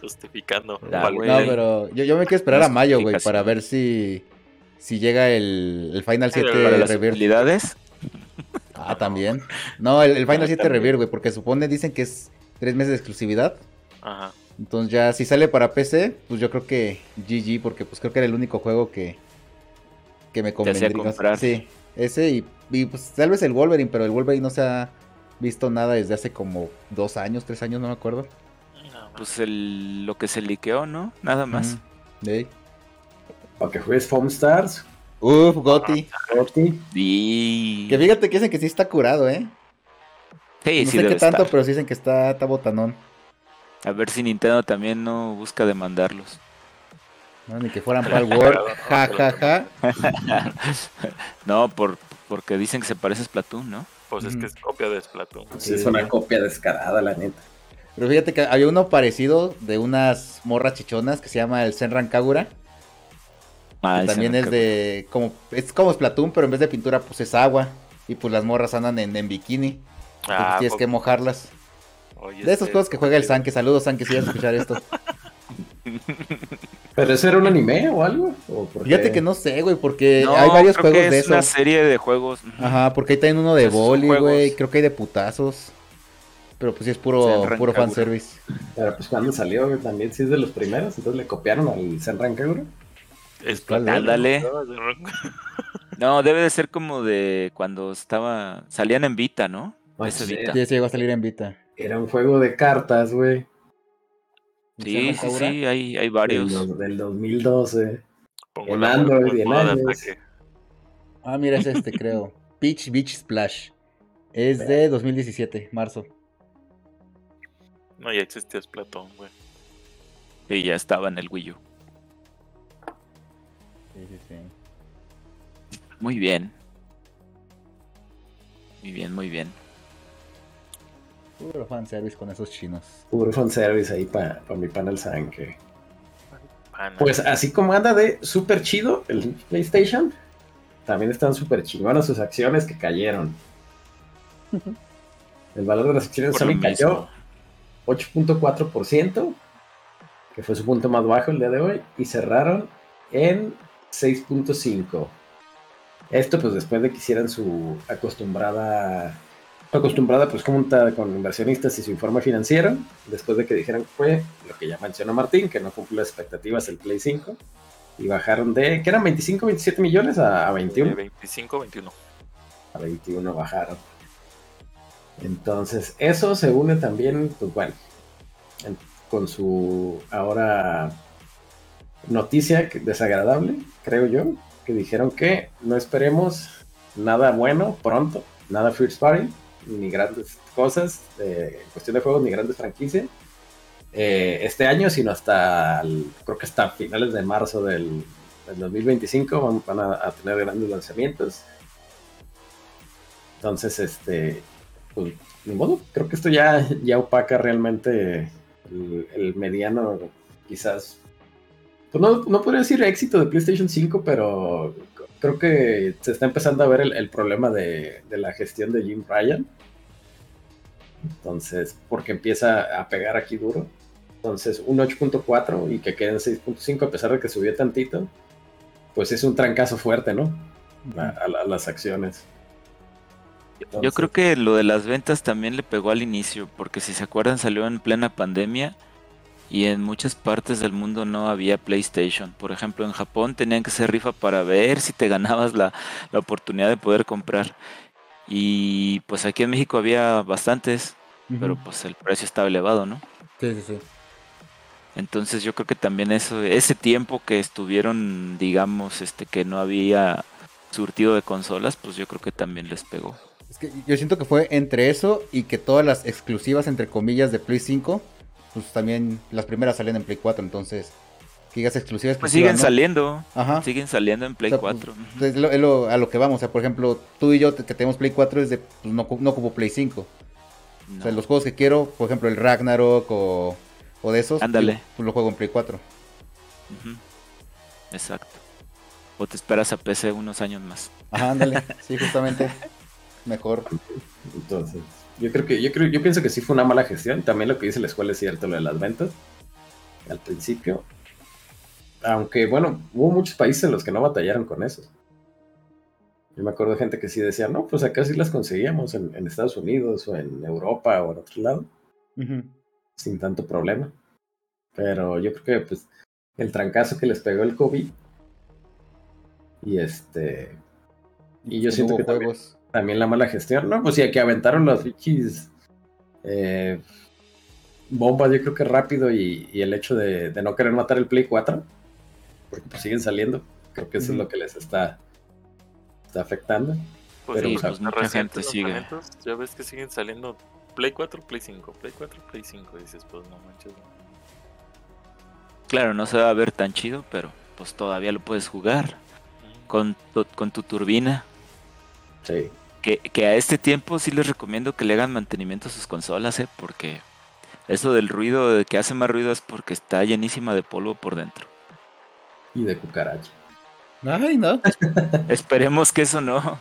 Justificando. No, pero yo, yo me quiero esperar a mayo, güey, para ver si, si llega el, el Final Sí, 7 para las. Ah, también. No, el, el Final Ah, 7 también. Rebirth, güey, porque supone, dicen que es tres meses de exclusividad. Ajá. Entonces ya, si sale para PC, pues yo creo que GG, porque pues creo que era el único juego que, que me convendría. comprar. Sí, ese y, y, pues tal vez el Wolverine, pero el Wolverine no se ha visto nada desde hace como dos años, tres años, no me acuerdo. Pues el, lo que se liqueó, ¿no? Nada más. Para que juegues Foam Stars. Uf, Gotti. Gotti. Y... Que fíjate que dicen que sí está curado, ¿eh? Sí, no sí sé qué tanto, estar. pero sí dicen que está, está botanón. A ver si Nintendo también no busca demandarlos. No, ni que fueran para el World. Ja, ja, ja. no, por, porque dicen que se parece a Splatoon, ¿no? Pues es que es copia de Splatoon. Sí, es una copia descarada, la neta. Pero fíjate que había uno parecido de unas morras chichonas que se llama el Senran Kagura. Ah, que ese también es de. como Es como Splatoon, pero en vez de pintura, pues es agua. Y pues las morras andan en, en bikini. Ah, tienes que mojarlas. oye, De esos este, juegos que juega el San, que saludos San, que si vas a escuchar esto. ¿Pero eso era un anime o algo? ¿O por Fíjate que no sé, güey, porque No, hay varios creo que juegos de es eso. una serie de juegos. Ajá, porque ahí también uno de boli, güey. Creo que hay de putazos. Pero pues sí es puro, puro fanservice. Pero pues cuando salió güey, también sí es de los primeros, entonces le copiaron al Senran Kagura. Es ¿Cuál Splatoon, Ándale. ¿no? Debe de ser como de cuando estaba. Salían en Vita, ¿no? Sí. Vita. Sí, ese llegó a salir en Vita. Era un juego de cartas, güey. Sí, sí, sí, hay, hay varios. del 2012. Pongo En Android y en. Ah, mira, es este, creo. Peach Beach Splash. Es de 2017, marzo. No, ya existía Splatoon, güey. Y ya estaba en el Wii U. Sí, sí, sí. Muy bien. Muy bien, muy bien. Puro fanservice con esos chinos. Puro fanservice ahí para mi panel San que... Pues así como anda de súper chido el PlayStation, también están súper chingonas sus acciones que cayeron. El valor de las acciones Sony cayó. 8.4%, que fue su punto más bajo el día de hoy, y cerraron en 6.5%. Esto pues después de que hicieran su acostumbrada, acostumbrada pues junta con inversionistas y su informe financiero, después de que dijeran que fue lo que ya mencionó Martín, que no cumplió las expectativas el Play 5, y bajaron de, que eran 25, 27 millones a, a 21. De 25, 21. A 21 bajaron. Entonces, eso se une también, pues con su ahora noticia desagradable, creo yo, que dijeron que no esperemos nada bueno pronto, nada First Party, ni grandes cosas en cuestión de juegos, ni grandes franquicias eh, este año, sino hasta, creo que hasta finales de marzo del, del 2025 van, van a, a tener grandes lanzamientos. Entonces, este, pues, ni modo, creo que esto ya, ya opaca realmente el, mediano, quizás, pues no, no podría decir éxito de PlayStation 5, pero creo que se está empezando a ver el, problema de, de la gestión de Jim Ryan. Entonces, porque empieza a pegar aquí duro. Entonces, un 8.4 y que queden 6.5 a pesar de que subió tantito, pues es un trancazo fuerte, ¿no? A, a a las acciones. Yo creo que lo de las ventas también le pegó al inicio, porque si se acuerdan salió en plena pandemia y en muchas partes del mundo no había PlayStation. Por ejemplo, en Japón tenían que hacer rifa para ver si te ganabas la, la oportunidad de poder comprar. Y pues aquí en México había bastantes, pero pues el precio estaba elevado, ¿no? Sí, sí, sí. Entonces yo creo que también eso, ese tiempo que estuvieron, digamos, este, que no había surtido de consolas, pues yo creo que también les pegó. Es que yo siento que fue entre eso y que todas las exclusivas, entre comillas, de Play 5, pues también las primeras salían en Play 4, entonces, que digas exclusivas. Pues siguen ¿no? saliendo, Ajá. siguen saliendo en Play O sea, pues, 4. Es, lo- es lo- a lo que vamos, o sea, por ejemplo, tú y yo que tenemos Play 4 es de, pues, no, no ocupo Play 5. No. O sea, los juegos que quiero, por ejemplo, el Ragnarok o, o de esos, Ándale. pues lo juego en Play 4. Ujú. Exacto. O te esperas a PC unos años más. Ajá, ándale, sí, justamente. Mejor. Entonces, yo creo que, yo creo, yo pienso que sí fue una mala gestión. También lo que dice la escuela es cierto, lo de las ventas. Al principio. Aunque, bueno, hubo muchos países en los que no batallaron con eso. Yo me acuerdo de gente que sí decía, no, pues acá sí las conseguíamos en, en Estados Unidos o en Europa o en otro lado, sin tanto problema. Pero yo creo que, pues, el trancazo que les pegó el COVID. Y este. Y yo siento hubo que juegos. también la mala gestión, ¿no? Pues sí, que aventaron los bichis eh, bombas, yo creo que rápido, y, y el hecho de, de no querer matar el Play 4, porque pues siguen saliendo. Creo que eso es lo que les está, está afectando. Pues Pero, sí, pues mucha recientes gente sigue. Ya ves que siguen saliendo Play 4, Play 5, Play 4, Play 5. Dices, pues no manches. no. Claro, no se va a ver tan chido, pero pues todavía lo puedes jugar con tu, con tu turbina. Sí. Que, que a este tiempo sí les recomiendo que le hagan mantenimiento a sus consolas, ¿eh? Porque eso del ruido, de que hace más ruido es porque está llenísima de polvo por dentro. Y de cucaracha. Ay, no. Esperemos que eso no.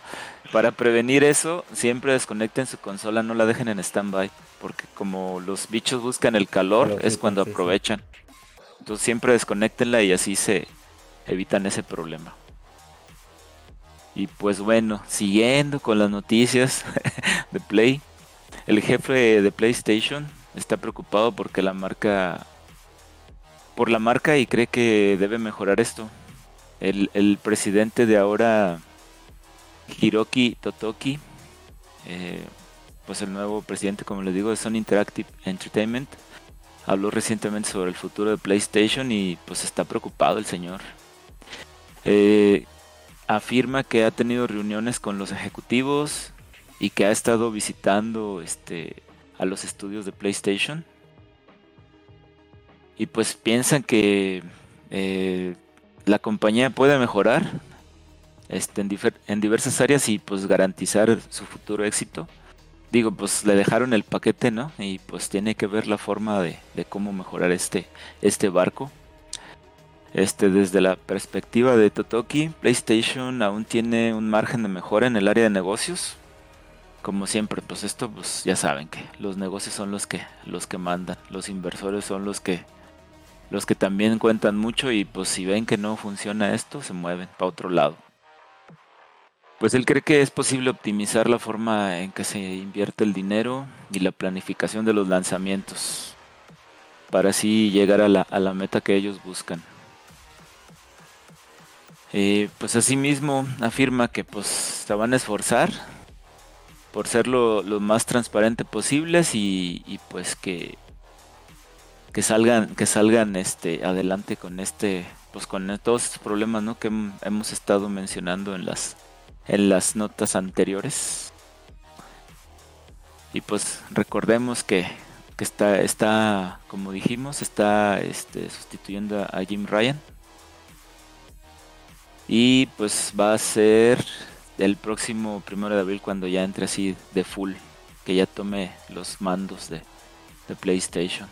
Para prevenir eso, siempre desconecten su consola, no la dejen en stand-by. Porque como los bichos buscan el calor, es sí, cuando sí, sí. aprovechan. Entonces siempre desconectenla y así se evitan ese problema. Y pues bueno, siguiendo con las noticias de Play, el jefe de PlayStation está preocupado porque la marca por la marca y cree que debe mejorar esto. El, el presidente de ahora, Hiroki Totoki, eh, pues el nuevo presidente, como les digo, de Sony Interactive Entertainment, habló recientemente sobre el futuro de PlayStation y pues está preocupado el señor. Eh, afirma que ha tenido reuniones con los ejecutivos y que ha estado visitando este a los estudios de PlayStation y pues piensan que eh, la compañía puede mejorar este, en, en diversas áreas y pues garantizar su futuro éxito. Digo, pues le dejaron el paquete, ¿no? Y pues tiene que ver la forma de, de cómo mejorar este, este barco. Este, desde la perspectiva de Totoki, PlayStation aún tiene un margen de mejora en el área de negocios. Como siempre, pues esto, pues ya saben que los negocios son los que, los que mandan, los inversores son los que, los que también cuentan mucho y pues si ven que no funciona esto, se mueven para otro lado. Pues él cree que es posible optimizar la forma en que se invierte el dinero y la planificación de los lanzamientos para así llegar a la, a la meta que ellos buscan. Eh, pues asimismo afirma que pues se van a esforzar por ser lo, más transparente posibles y, y, pues que que salgan que salgan este adelante con este pues con todos estos problemas ¿no? que hem- hemos estado mencionando en las en las notas anteriores y pues recordemos que, que está está como dijimos está este sustituyendo a Jim Ryan y pues va a ser el próximo primero de abril cuando ya entre así de full, que ya tome los mandos de, de PlayStation.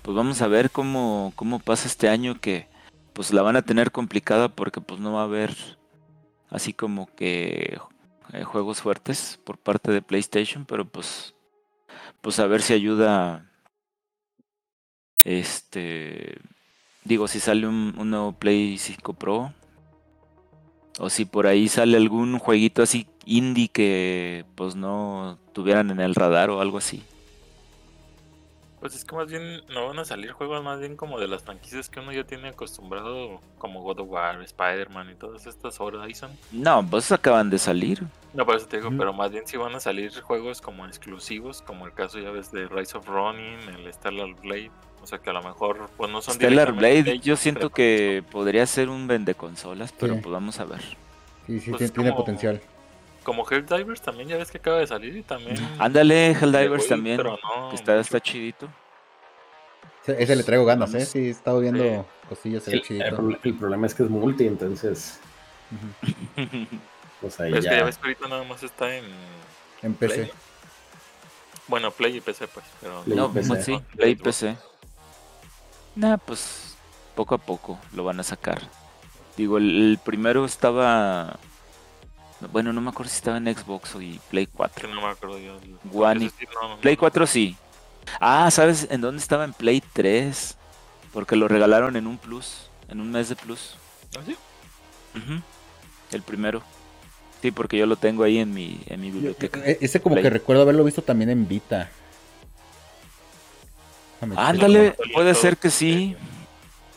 Pues vamos a ver cómo, cómo pasa este año que pues la van a tener complicada porque pues no va a haber así como que eh, juegos fuertes por parte de PlayStation, pero pues pues a ver si ayuda este digo si sale un, un nuevo Play 5 Pro o si por ahí sale algún jueguito así indie que pues no tuvieran en el radar o algo así. Pues es que más bien no van a salir juegos más bien como de las franquicias que uno ya tiene acostumbrado, como God of War, Spider-Man y todas estas Horizon. No, pues acaban de salir. No, por eso te digo, pero más bien sí van a salir juegos como exclusivos, como el caso ya ves de Rise of Ronin, el Starlight Blade. O sea que a lo mejor pues no son Stellar Blade, yo siento que podría ser un vende consolas, pero Sí. pues vamos a ver. Sí, sí, Pues tiene, como- potencial. Como Helldivers también ya ves que acaba de salir y también. Ándale, le Helldivers voy, también, pero no que está, mucho. está chidito. Ese, le traigo ganas, ¿eh? Sí, he estado viendo Sí. cosillas, El, el el problema es que es multi, entonces, pues ahí Pero es ya. que ya ves que ahorita nada más está en. En PC. Play. Bueno, Play y PC, pues. Pero Play no, PC. pues sí, Play y PC. Nah, pues poco a poco lo van a sacar. Digo, el, el primero estaba. Bueno, no me acuerdo si estaba en Xbox o y Play 4. que no me acuerdo yo. One y- ese sí, no, no, Play no. 4 sí. Ah, ¿sabes en dónde estaba en Play 3? Porque lo regalaron en un plus, en un mes de plus. ¿Ah, sí? El primero. Sí, porque yo lo tengo ahí en mi, en mi Yo- biblioteca. e- ese como Play. que recuerdo haberlo visto también en Vita. Déjame. Ándale, puede ser que sí.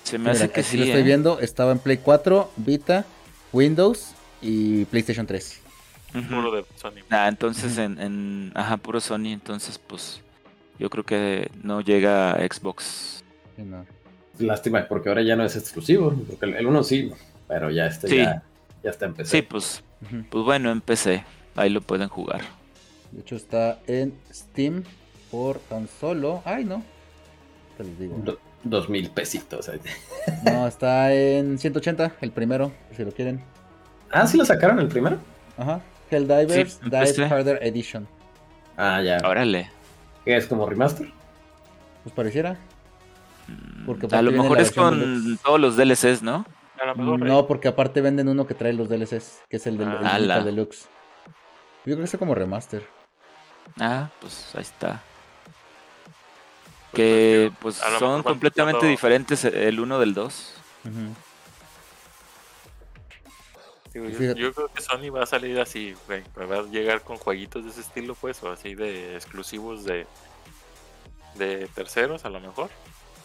Se me Mira, hace que sí. lo estoy ¿eh? viendo, estaba en Play 4, Vita, Windows y PlayStation 3. Ujú. Puro de Sony. Ah, entonces en, en. Ajá, puro Sony. Entonces, pues. Yo creo que no llega a Xbox. Sí, no. Lástima, porque ahora ya no es exclusivo. Porque el, el uno sí, pero ya este Sí. ya, ya está en PC. Sí, pues. Pues bueno, en PC. Ahí lo pueden jugar. De hecho está en Steam por tan solo... Ay, no. Te les digo. Do- dos mil pesitos. No, está en 180, el primero, si lo quieren. Ah, sí lo sacaron el primero. Ajá. Helldivers Sí, Dive. Harder Edition. Ah, ya. Órale. ¿Qué es como remaster? Pues pareciera. Mm, Porque a lo mejor es con deluxe. todos los DLCs, ¿no? A lo mejor. No, porque aparte venden uno que trae los DLCs, que es el del el Ah, ala. Deluxe. Yo creo que es como remaster. Ah, pues ahí está. Que pues, pues son completamente diferentes el uno del 2. Ujú. Digo, yo, creo que Sony va a salir así, güey. Va a llegar con jueguitos de ese estilo, pues, o así de exclusivos de, de terceros, a lo mejor.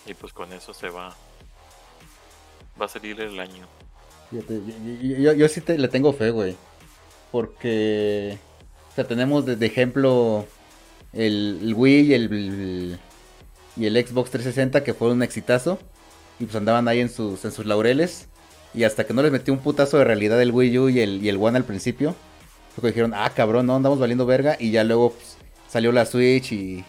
Y pues con eso se va. Va a salir el año. Yo, yo- yo- yo sí te, le tengo fe, güey. Porque. O sea, tenemos de, de ejemplo el, el Wii y el, y el Xbox 360 que fueron un exitazo. Y pues andaban ahí en sus, en sus laureles. Y hasta que no les metió un putazo de realidad el Wii U y el, y el One al principio. Fue dijeron, ah, cabrón, no, andamos valiendo verga. Y ya luego pues, salió la Switch y,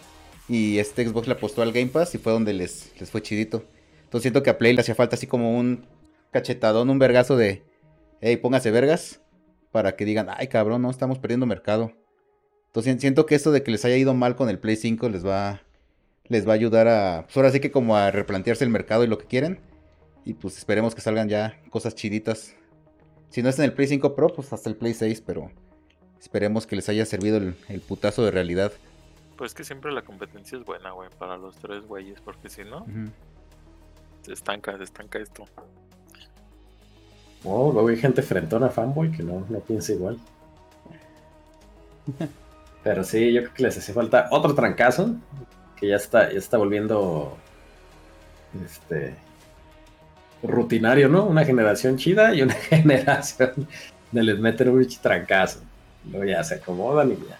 y este Xbox le apostó al Game Pass y fue donde les, les fue chidito. Entonces siento que a Play le hacía falta así como un cachetadón, un vergazo de, hey, póngase vergas, para que digan, ay, cabrón, no, estamos perdiendo mercado. Entonces siento que esto de que les haya ido mal con el Play 5 les va, les va a ayudar a, pues ahora sí que como a replantearse el mercado y lo que quieren. Y pues esperemos que salgan ya cosas chiditas. Si no es en el Play 5 Pro, pues hasta el Play 6, pero esperemos que les haya servido el, el putazo de realidad. Pues que siempre la competencia es buena, güey, para los tres güeyes, porque si no, se estanca, se estanca esto. Oh, luego hay gente frentona fanboy que no, no piensa igual. Pero sí, yo creo que les hace falta otro trancazo. Que ya está, ya está volviendo este rutinario, ¿no? Una generación chida y una generación de les meten un trancazo. Luego ya se acomodan y ya.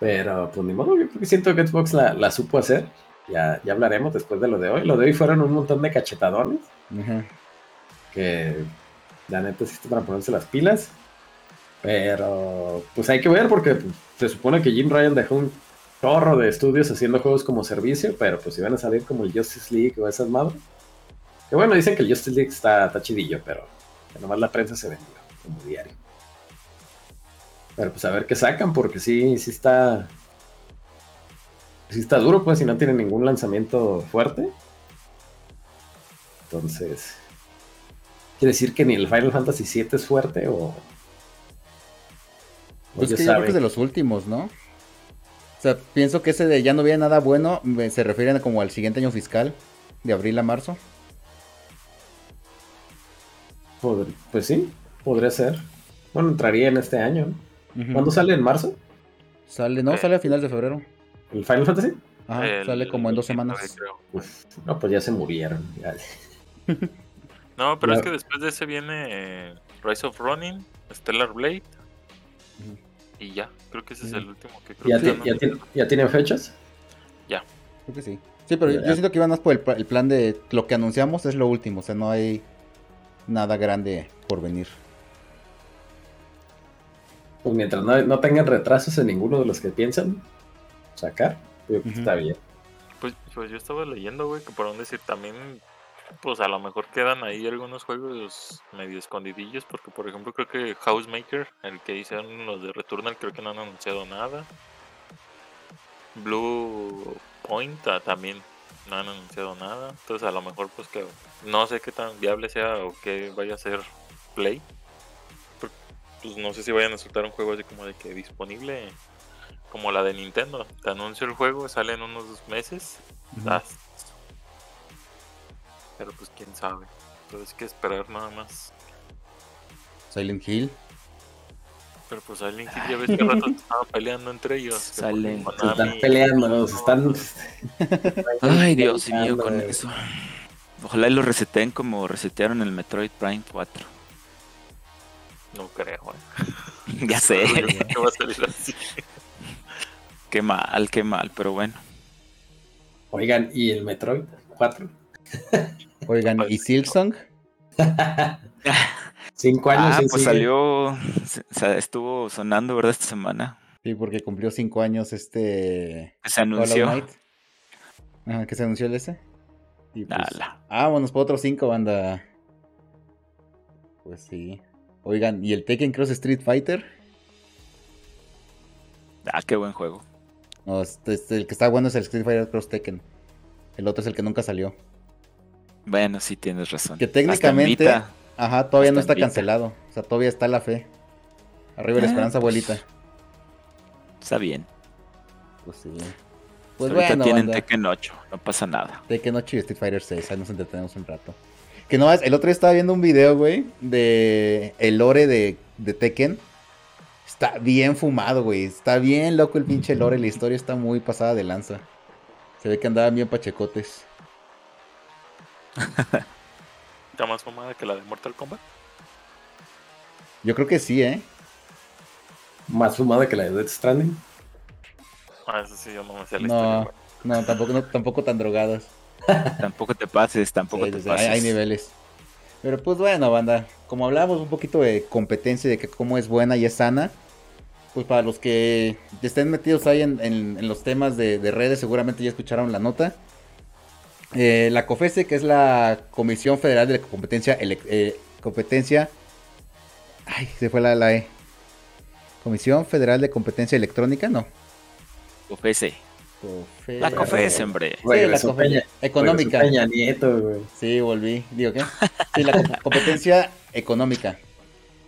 Pero pues ni modo, yo creo que siento que Xbox la, la supo hacer. Ya, ya hablaremos después de lo de hoy. Lo de hoy fueron un montón de cachetadones que la neta sí para ponerse las pilas. Pero pues hay que ver porque pues, se supone que Jim Ryan dejó un chorro de estudios haciendo juegos como servicio, pero pues si van a salir como el Justice League o esas madres. Que bueno, dicen que el Justice League está, está chidillo, pero que nomás la prensa se vendió como diario. Pero pues a ver qué sacan, porque sí, sí está. Sí está duro, pues, si no tiene ningún lanzamiento fuerte. Entonces. ¿Quiere decir que ni el Final Fantasy VII es fuerte o.? Pues que yo creo que es de los últimos, ¿no? O sea, pienso que ese de ya no viene nada bueno me- se refieren como al siguiente año fiscal, de abril a marzo. Pues sí, podría ser. Bueno, entraría en este año. ¿Cuándo sale? ¿En marzo? Sale, no, Eh. sale a finales de febrero. ¿El Final Fantasy? Ajá, El- sale como en dos el 19, semanas. creo. Pues, no, pues ya se murieron. ya. No, pero Ya. es que después de ese viene eh, Rise of Ronin, Stellar Blade Ujú. Y ya. Creo que ese es el último que creo ¿Ya, que ti- no- ya ti- ya tienen fechas? Creo que sí. Sí, pero yo siento que iban más por el, pla- el plan de lo que anunciamos es lo último, o sea, no hay nada grande por venir. Pues mientras no, no tengan retrasos en ninguno de los que piensan sacar, yo creo que está bien. Pues, pues yo estaba leyendo, güey, que por un decir también, pues a lo mejor quedan ahí algunos juegos medio escondidillos, porque por ejemplo creo que Housemaker, el que hicieron los de Returnal, creo que no han anunciado nada. Blue Point ah, también no han anunciado nada. Entonces a lo mejor pues que no sé qué tan viable sea o qué vaya a ser Play. Porque, Pues no sé si vayan a soltar un juego así como de que disponible como la de Nintendo. Te anuncio el juego, sale en unos dos meses. Das. Pero pues quién sabe. Entonces hay que esperar nada más. Silent Hill. Pero pues Silent Hill ya ves que rato estaban peleando entre ellos. Silent. Se están peleando, se están. Ay, Dios mío, con eso. Ojalá y lo reseten como resetearon el Metroid Prime 4. No creo, eh. ya sé. Que va a salir así. qué mal, qué mal, pero bueno. Oigan, ¿y el Metroid 4? Oigan, ¿y Silksong? Cinco años Ah, pues sigue. salió, estuvo sonando, ¿verdad? Esta semana. Sí, porque cumplió cinco años este Se anunció. Que se anunció el ese. Y pues, Ala. vámonos por otros cinco, banda. Pues sí. Oigan, ¿y el Tekken Cross Street Fighter? Ah, qué buen juego. No, este, este, el que está bueno es el Street Fighter Cross Tekken. El otro es el que nunca salió. Bueno, sí tienes razón. Que técnicamente, Vita. ajá, todavía no está Vita. cancelado. O sea, todavía está la fe. Arriba la Ah, esperanza, pues, abuelita. Está bien. Pues sí. Pues Ahorita bueno, tienen banda. Tekken 8, no pasa nada. Tekken 8 y Street Fighter 6, ahí nos entretenemos un rato. Que no, el otro día estaba viendo un video, güey, de el lore de, de Tekken. Está bien fumado, güey. Está bien loco el pinche lore. La historia está muy pasada de lanza. Se ve que andaban bien pachecotes. Está más fumada que la de Mortal Kombat. Yo creo que sí, ¿eh? Más fumada que la de Death Stranding. Ah, eso sí, yo no me sé la No, historia. güey. no, tampoco, no, tampoco tan drogadas. Tampoco te pases, tampoco Sí, te sí, hay, pases. hay niveles. Pero pues bueno, banda, como hablamos un poquito de competencia, de que cómo es buena y es sana, pues para los que estén metidos ahí en, en- en los temas de, de redes, seguramente ya escucharon la nota. Eh, la COFESE, que es la Comisión Federal de la Competencia, eh, competencia, ay, se fue la, la E. Comisión Federal de Competencia Electrónica, no. COFESE. Cofe- La COFESE, hombre. Sí, la COFESE. Económica. Peña Nieto, güey. Sí, volví. Digo, ¿qué? Sí, la com- competencia económica.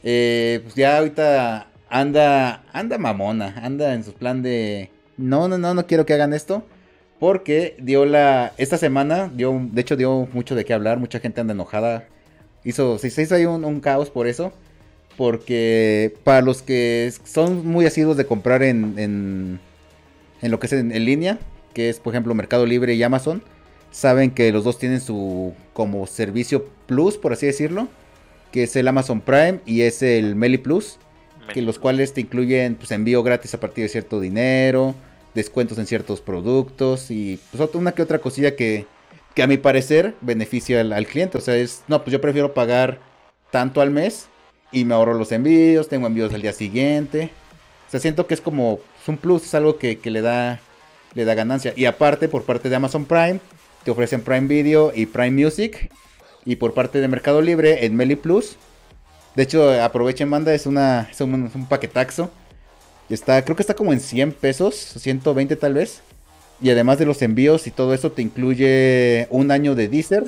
Eh, pues ya ahorita anda, anda mamona, anda en su plan de, no, no, no, no quiero que hagan esto. Porque dio la, esta semana, dio, de hecho dio mucho de qué hablar, mucha gente anda enojada. Hizo, se hizo ahí un, un caos por eso. Porque para los que son muy asiduos de comprar en, en, en lo que es en, en línea, que es por ejemplo Mercado Libre y Amazon, saben que los dos tienen su como servicio plus, por así decirlo, que es el Amazon Prime y es el Meli Plus, que los cuales te incluyen pues, envío gratis a partir de cierto dinero, descuentos en ciertos productos y pues una que otra cosilla que, a mi parecer beneficia al, cliente. O sea, es, no, pues yo prefiero pagar tanto al mes y me ahorro los envíos, tengo envíos al día siguiente. O sea, siento que es como pues, un plus, es algo que, le da le da ganancia. Y aparte, por parte de Amazon Prime, te ofrecen Prime Video y Prime Music. Y por parte de Mercado Libre, en Meli Plus. De hecho, aprovechen, banda, es, una, es un, es un paquetaxo. Está, creo que está como en 100 pesos, 120 tal vez. Y además de los envíos y todo eso, te incluye un año de Deezer,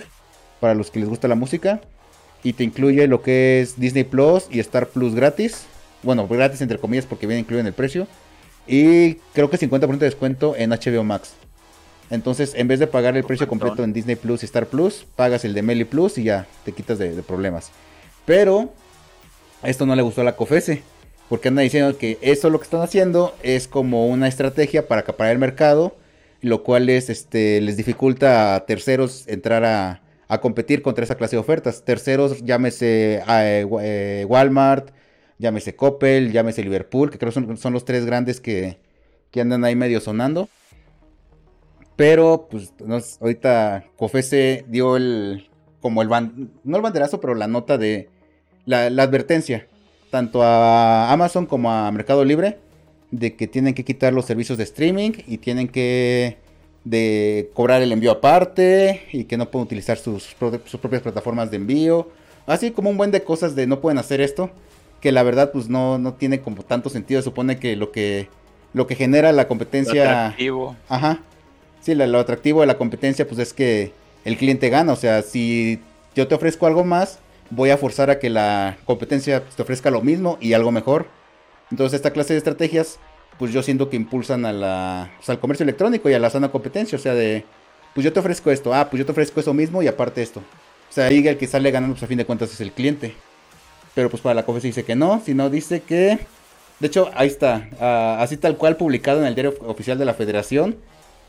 para los que les gusta la música. Y te incluye lo que es Disney Plus y Star Plus gratis. Bueno, gratis entre comillas porque viene incluido en el precio. Y creo que 50% de descuento en HBO Max. Entonces, en vez de pagar el precio completo en Disney Plus y Star Plus, pagas el de Meli Plus y ya te quitas de, de problemas. Pero esto no le gustó a la COFESE. Porque anda diciendo que eso lo que están haciendo es como una estrategia para acaparar el mercado. Lo cual es, este, les dificulta a terceros entrar a, a competir contra esa clase de ofertas. Terceros, llámese eh, Wa- eh, Walmart, llámese Coppel, llámese Liverpool, que creo son, son los tres grandes que, que andan ahí medio sonando. Pero, pues, ahorita Cofese dio el, como el, no el banderazo, pero la nota de, la, advertencia, tanto a Amazon como a Mercado Libre, de que tienen que quitar los servicios de streaming y tienen que de cobrar el envío aparte y que no pueden utilizar sus, sus, propias plataformas de envío. Así como un buen de cosas de no pueden hacer esto, que la verdad pues no, no tiene como tanto sentido. Supone que lo que, lo que genera la competencia... Lo atractivo. Ajá. Sí, lo, atractivo de la competencia pues es que el cliente gana. O sea, si yo te ofrezco algo más, voy a forzar a que la competencia te ofrezca lo mismo y algo mejor. Entonces esta clase de estrategias pues yo siento que impulsan a pues, al comercio electrónico y a la sana competencia. O sea, de, pues yo te ofrezco esto, ah, pues yo te ofrezco eso mismo y aparte esto. O sea, ahí el que sale ganando, pues a fin de cuentas es el cliente. Pero pues para la COFE se dice que no, sino dice que... De hecho, ahí está, ah, así tal cual publicado en el diario oficial de la federación.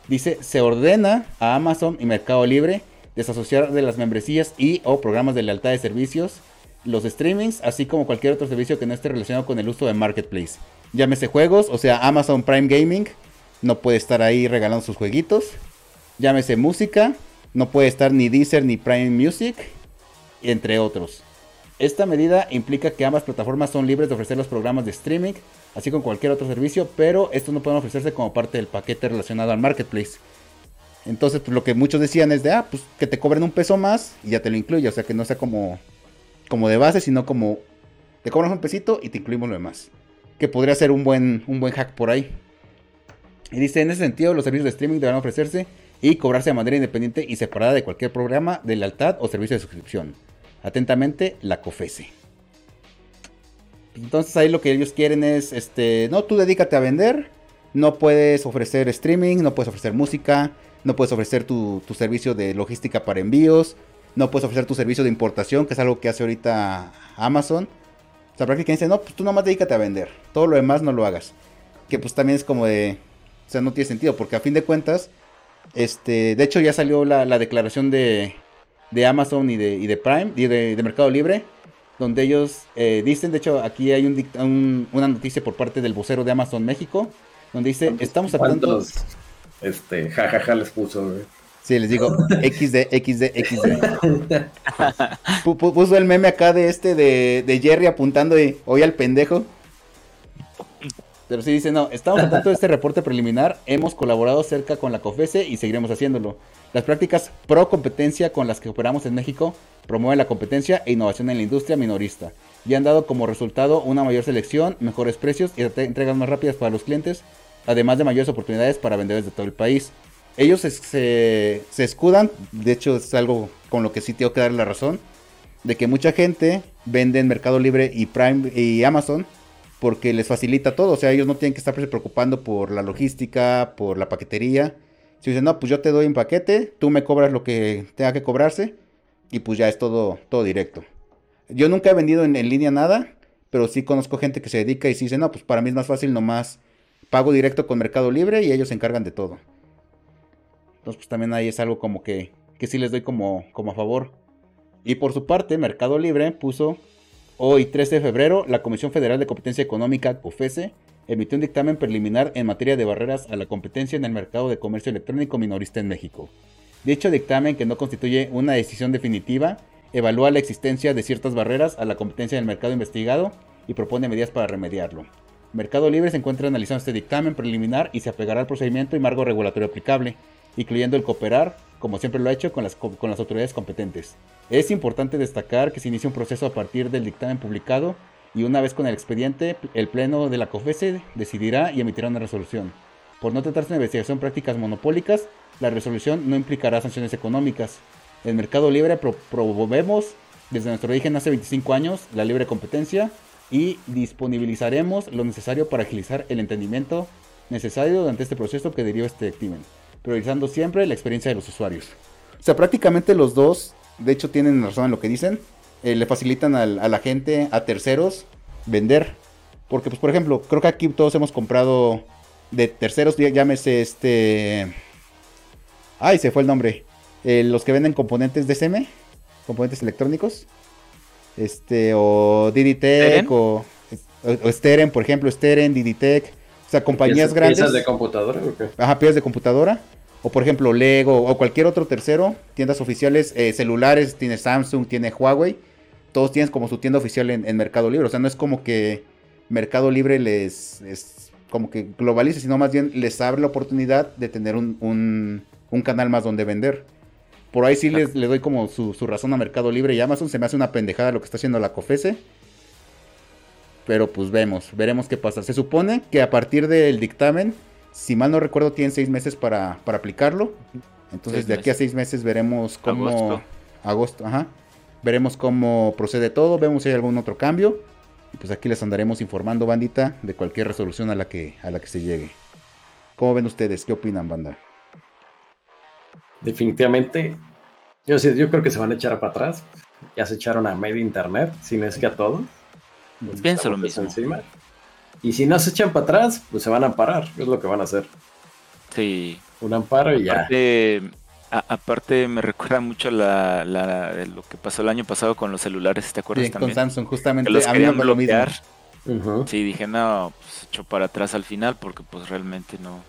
Dice, se ordena a Amazon y Mercado Libre desasociar de las membresías y o programas de lealtad de servicios los streamings, así como cualquier otro servicio que no esté relacionado con el uso de Marketplace. Llámese juegos, o sea, Amazon Prime Gaming no puede estar ahí regalando sus jueguitos. Llámese música, no puede estar ni Deezer ni Prime Music, entre otros. Esta medida implica que ambas plataformas son libres de ofrecer los programas de streaming, así como cualquier otro servicio, pero estos no pueden ofrecerse como parte del paquete relacionado al marketplace. Entonces, pues, lo que muchos decían es de, ah, pues que te cobren un peso más y ya te lo incluye, o sea, que no sea como, como de base, sino como te cobras un pesito y te incluimos lo demás que podría ser un buen, un buen hack por ahí. Y dice, en ese sentido, los servicios de streaming deberán ofrecerse y cobrarse de manera independiente y separada de cualquier programa de lealtad o servicio de suscripción. Atentamente, la COFESE. Entonces ahí lo que ellos quieren es, este, no, tú dedícate a vender, no puedes ofrecer streaming, no puedes ofrecer música, no puedes ofrecer tu, tu servicio de logística para envíos, no puedes ofrecer tu servicio de importación, que es algo que hace ahorita Amazon sea, prácticamente dice, no, pues tú nomás dedícate a vender. Todo lo demás no lo hagas. Que pues también es como de... O sea, no tiene sentido, porque a fin de cuentas, este, de hecho ya salió la, declaración de, de, Amazon y de, y de Prime, y de, Mercado Libre, donde ellos eh, dicen, de hecho aquí hay un, una noticia por parte del vocero de Amazon México, donde dice, estamos tratando... Este, jajaja les puso, Sí, les digo XD, XD, XD. Puso el meme acá de este de, de Jerry apuntando y hoy al pendejo. Pero sí dice, no, estamos al tanto de este reporte preliminar, hemos colaborado cerca con la COFESE y seguiremos haciéndolo. Las prácticas pro competencia con las que operamos en México promueven la competencia e innovación en la industria minorista y han dado como resultado una mayor selección, mejores precios y entregas más rápidas para los clientes, además de mayores oportunidades para vendedores de todo el país ellos se, escudan, de hecho es algo con lo que sí tengo que dar la razón, de que mucha gente vende en Mercado Libre y Prime y Amazon porque les facilita todo, o sea, ellos no tienen que estar preocupando por la logística, por la paquetería. Si dicen, no, pues yo te doy un paquete, tú me cobras lo que tenga que cobrarse y pues ya es todo, todo directo. Yo nunca he vendido en, en línea nada, pero sí conozco gente que se dedica y sí dice, no, pues para mí es más fácil nomás pago directo con Mercado Libre y ellos se encargan de todo. Entonces, pues también ahí es algo como que, que sí les doy como, como a favor. Y por su parte, Mercado Libre puso hoy, 13 de febrero, la Comisión Federal de Competencia Económica, COFESE, emitió un dictamen preliminar en materia de barreras a la competencia en el mercado de comercio electrónico minorista en México. Dicho dictamen, que no constituye una decisión definitiva, evalúa la existencia de ciertas barreras a la competencia en el mercado investigado y propone medidas para remediarlo. Mercado Libre se encuentra analizando este dictamen preliminar y se apegará al procedimiento y marco regulatorio aplicable incluyendo el cooperar, como siempre lo ha hecho, con las, autoridades competentes. Es importante destacar que se inicia un proceso a partir del dictamen publicado y una vez con el expediente, el Pleno de la COFESE decidirá y emitirá una resolución. Por no tratarse de investigación prácticas monopólicas, la resolución no implicará sanciones económicas. En Mercado Libre promovemos desde nuestro origen hace 25 años la libre competencia y disponibilizaremos lo necesario para agilizar el entendimiento necesario durante este proceso que deriva este dictamen priorizando siempre la experiencia de los usuarios. O sea, prácticamente los dos, de hecho, tienen razón en lo que dicen. Eh, le facilitan a la gente, a terceros, vender. Porque, pues, por ejemplo, creo que aquí todos hemos comprado de terceros, llámese este... Ay, se fue el nombre. Eh, los que venden componentes DCM, componentes electrónicos. Este, o Diditech, o, o, Steren, por ejemplo, Steren, Diditech. O sea, compañías grandes. ¿Piezas de computadora? Ajá, piezas de computadora. O por ejemplo, Lego o cualquier otro tercero, tiendas oficiales, eh, celulares, tiene Samsung, tiene Huawei. Todos tienen como su tienda oficial en, en Mercado Libre. O sea, no es como que Mercado Libre les es como que globalice, sino más bien les abre la oportunidad de tener un, un- un canal más donde vender. Por ahí sí les, le doy como su, su razón a Mercado Libre y Amazon. Se me hace una pendejada lo que está haciendo la COFESE. Pero pues vemos, veremos qué pasa. Se supone que a partir del dictamen, si mal no recuerdo, tienen seis meses para, para aplicarlo. Entonces Seis de aquí a seis meses veremos cómo... Agosto. Agosto, ajá. Veremos cómo procede todo, vemos si hay algún otro cambio. Y pues aquí les andaremos informando, bandita, de cualquier resolución a la que, a la que se llegue. ¿Cómo ven ustedes? ¿Qué opinan, banda? Definitivamente, yo, sí- yo creo que se van a echar para atrás. Ya se echaron a medio internet, si no es que a todo. Pienso lo mismo. encima. Y si no se echan para atrás, pues se van a amparar. Es lo que van a hacer. Sí. Un amparo y ya. Aparte, a- aparte me recuerda mucho la, la- lo que pasó el año pasado con los celulares, ¿te acuerdas Sí, con también? Samsung, justamente. Que los querían lo bloquear. Ujú. Sí, dije, no, pues echó para atrás al final porque pues realmente no,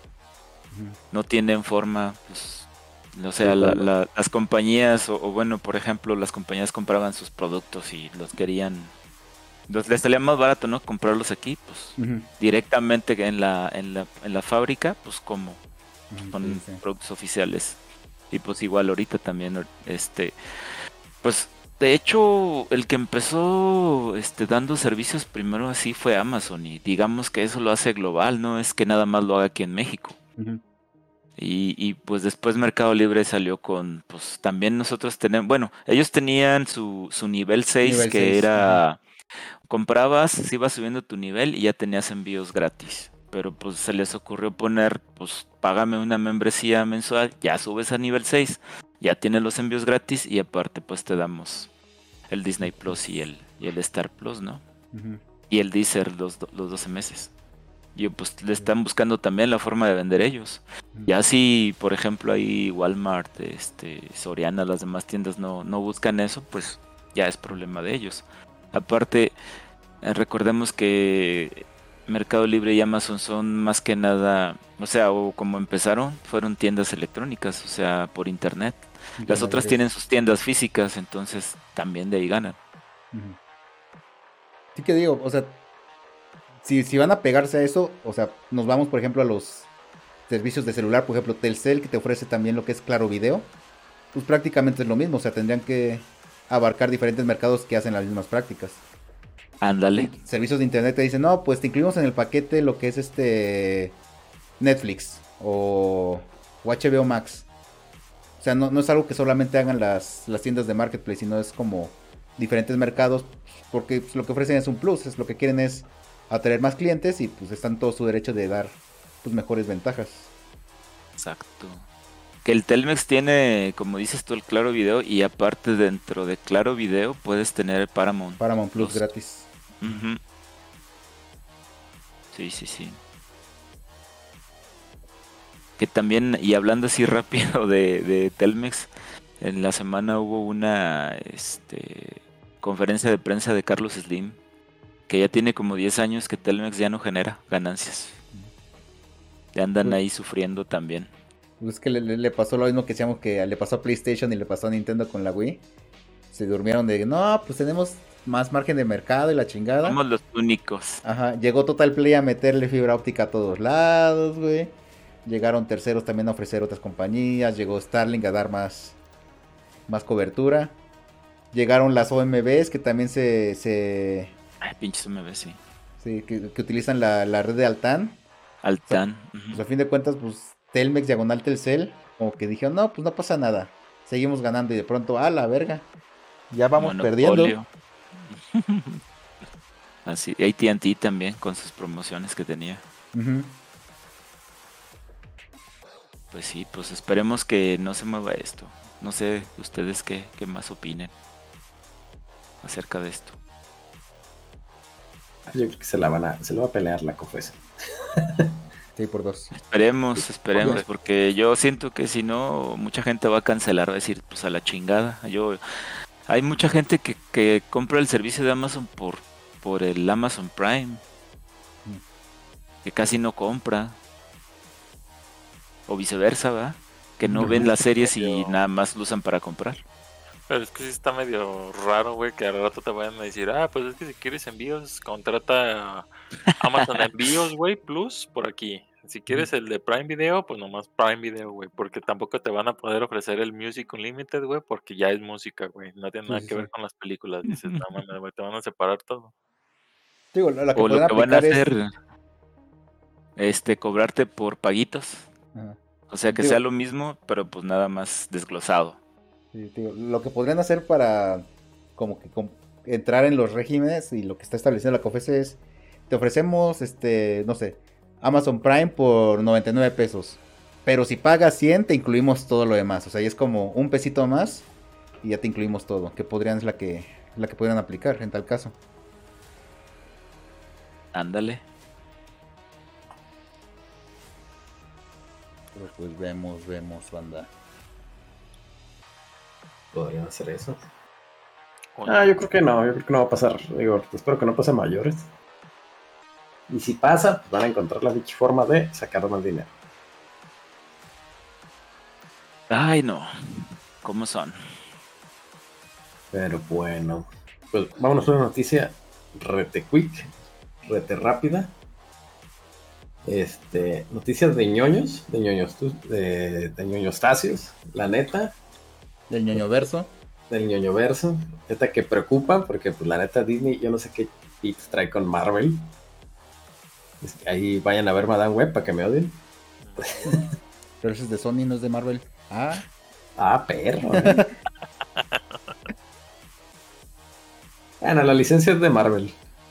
no tienen forma, pues, o sea, Sí, la- claro. la- las compañías, o, o bueno, por ejemplo, las compañías compraban sus productos y los querían, los, les salía más barato, ¿no? Comprarlos aquí, pues directamente en la, en la, en la fábrica, pues como ujú, con sí, sí. productos oficiales. Y pues igual ahorita también, este, pues de hecho el que empezó este, dando servicios primero así fue Amazon y digamos que eso lo hace global, no es que nada más lo haga aquí en México. Y, y pues después Mercado Libre salió con, pues también nosotros tenemos, bueno, ellos tenían su, su nivel 6 Nivel que 6, era, comprabas, se iba subiendo tu nivel y ya tenías envíos gratis. Pero pues se les ocurrió poner, pues págame una membresía mensual, ya subes a nivel 6, ya tienes los envíos gratis y aparte pues te damos el Disney Plus y el, y el Star Plus, ¿no? Y el Deezer los, los 12 meses. Y pues le están buscando también la forma de vender ellos. Ya si, por ejemplo, ahí Walmart, este, Soriana, las demás tiendas no, no buscan eso, pues ya es problema de ellos. Aparte, eh, recordemos que Mercado Libre y Amazon son más que nada, o sea, o como empezaron, fueron tiendas electrónicas, o sea, por internet. Las otras tienen sus tiendas físicas, entonces también de ahí ganan. Sí que digo, o sea, si, si van a pegarse a eso, o sea, nos vamos, por ejemplo, a los servicios de celular, por ejemplo, Telcel, que te ofrece también lo que es Claro Video, pues prácticamente es lo mismo, o sea, tendrían que abarcar diferentes mercados que hacen las mismas prácticas. Ándale. Servicios de internet te dicen, no, pues te incluimos en el paquete lo que es este Netflix o, o HBO Max. O sea, no, no es algo que solamente hagan las, las tiendas de marketplace, sino es como diferentes mercados, porque pues, lo que ofrecen es un plus, es lo que quieren es atraer más clientes y pues están todo su derecho de dar pues mejores ventajas. Exacto. Que el Telmex tiene, como dices tú, el Claro Video y aparte dentro de Claro Video puedes tener Paramount. Paramount Plus Plus. gratis. Sí, sí, sí. Que también, y hablando así rápido de, de Telmex, en la semana hubo una este, conferencia de prensa de Carlos Slim, que ya tiene como 10 años que Telmex ya no genera ganancias. Ya andan Pues- ahí sufriendo también. Es que le pasó lo mismo que decíamos que le pasó a PlayStation y le pasó a Nintendo con la Wii. Se durmieron de, no, pues tenemos más margen de mercado y la chingada. Somos los únicos. Ajá, llegó Total Play a meterle fibra óptica a todos lados, güey. Llegaron terceros también a ofrecer otras compañías. Llegó Starlink a dar más, más cobertura. Llegaron las OMBs que también se, se Ay, pinches MB, sí. sí, que, que utilizan la, la red de Altan. Altan. ujú. Pues a fin de cuentas, pues Telmex diagonal Telcel, como que dijeron, no, pues no pasa nada. Seguimos ganando y de pronto, a la verga. Ya vamos perdiendo. Así, AT&T también con sus promociones que tenía. Pues sí, pues esperemos que no se mueva esto. No sé ustedes qué, qué más opinen acerca de esto. Yo creo que se la van a, se la va a pelear la COFES. Sí, por dos. Esperemos, esperemos, porque yo siento que si no, mucha gente va a cancelar, va a decir, pues a la chingada. Yo, hay mucha gente que, que compra el servicio de Amazon por, por el Amazon Prime, que casi no compra. O viceversa, ¿va? Que no ven las series y nada más lo usan para comprar. Pero es que sí está medio raro, güey, que al rato te vayan a decir, ah, pues es que si quieres envíos, contrata Amazon Envíos, güey, Plus por aquí. Si quieres el de Prime Video, pues nomás Prime Video, güey, porque tampoco te van a poder ofrecer el Music Unlimited, güey, porque ya es música, güey. No tiene nada sí, que ver con las películas. Dices, no mames, güey, te van a separar todo. Digo, la la que O lo que van a aplicar es- hacer, este, cobrarte por paguitos. Ajá. O sea, que Digo- sea lo mismo, pero pues nada más desglosado. Lo que podrían hacer para como que entrar en los regímenes y lo que está estableciendo la COFESE es te ofrecemos este, no sé, Amazon Prime por 99 pesos. Pero si pagas 100 te incluimos todo lo demás, o sea, y es como un pesito más y ya te incluimos todo, que podrían es la que la que podrían aplicar en tal caso. Ándale. Pero pues vemos, vemos, banda. Podrían hacer eso. Ah, yo creo que no, yo creo que no va a pasar. Digo, espero que no pase mayores. Y si pasa, pues van a encontrar la dicha forma de sacar más dinero. Ay, no. ¿Cómo son? Pero bueno, pues vámonos a una noticia rete quick, rete rápida. Este, noticias de ñoños, de ñoños, de, de ñoños tacios, la neta, Del ñoño verso. del ñoño verso, neta que preocupa, porque pues la neta Disney, yo no sé qué hits trae con Marvel. Es que ahí vayan a ver Madame Web para que me odien. Pero ese es de Sony, no es de Marvel. Ah, Ah, perro. ¿eh? bueno, la licencia es de Marvel.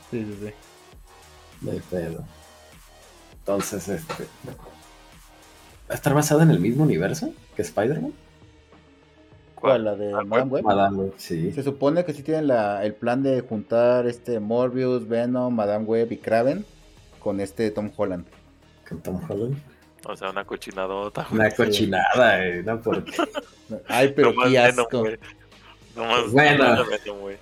sí, sí, sí. No hay pedo. Entonces, este. ¿Va a estar basada en el mismo universo que Spider-Man? ¿Cuál? ¿La de Madame Web? Madame Web, sí. Se supone que sí tienen la- el plan de juntar este Morbius, Venom, Madame Web y Kraven con este Tom Holland. Con Tom Holland. O sea, una cochinadota, güey. Una cochinada, eh, ¿no? Porque. Ay, pero qué Venom, asco. güey. Nomás Bueno. Venom, güey.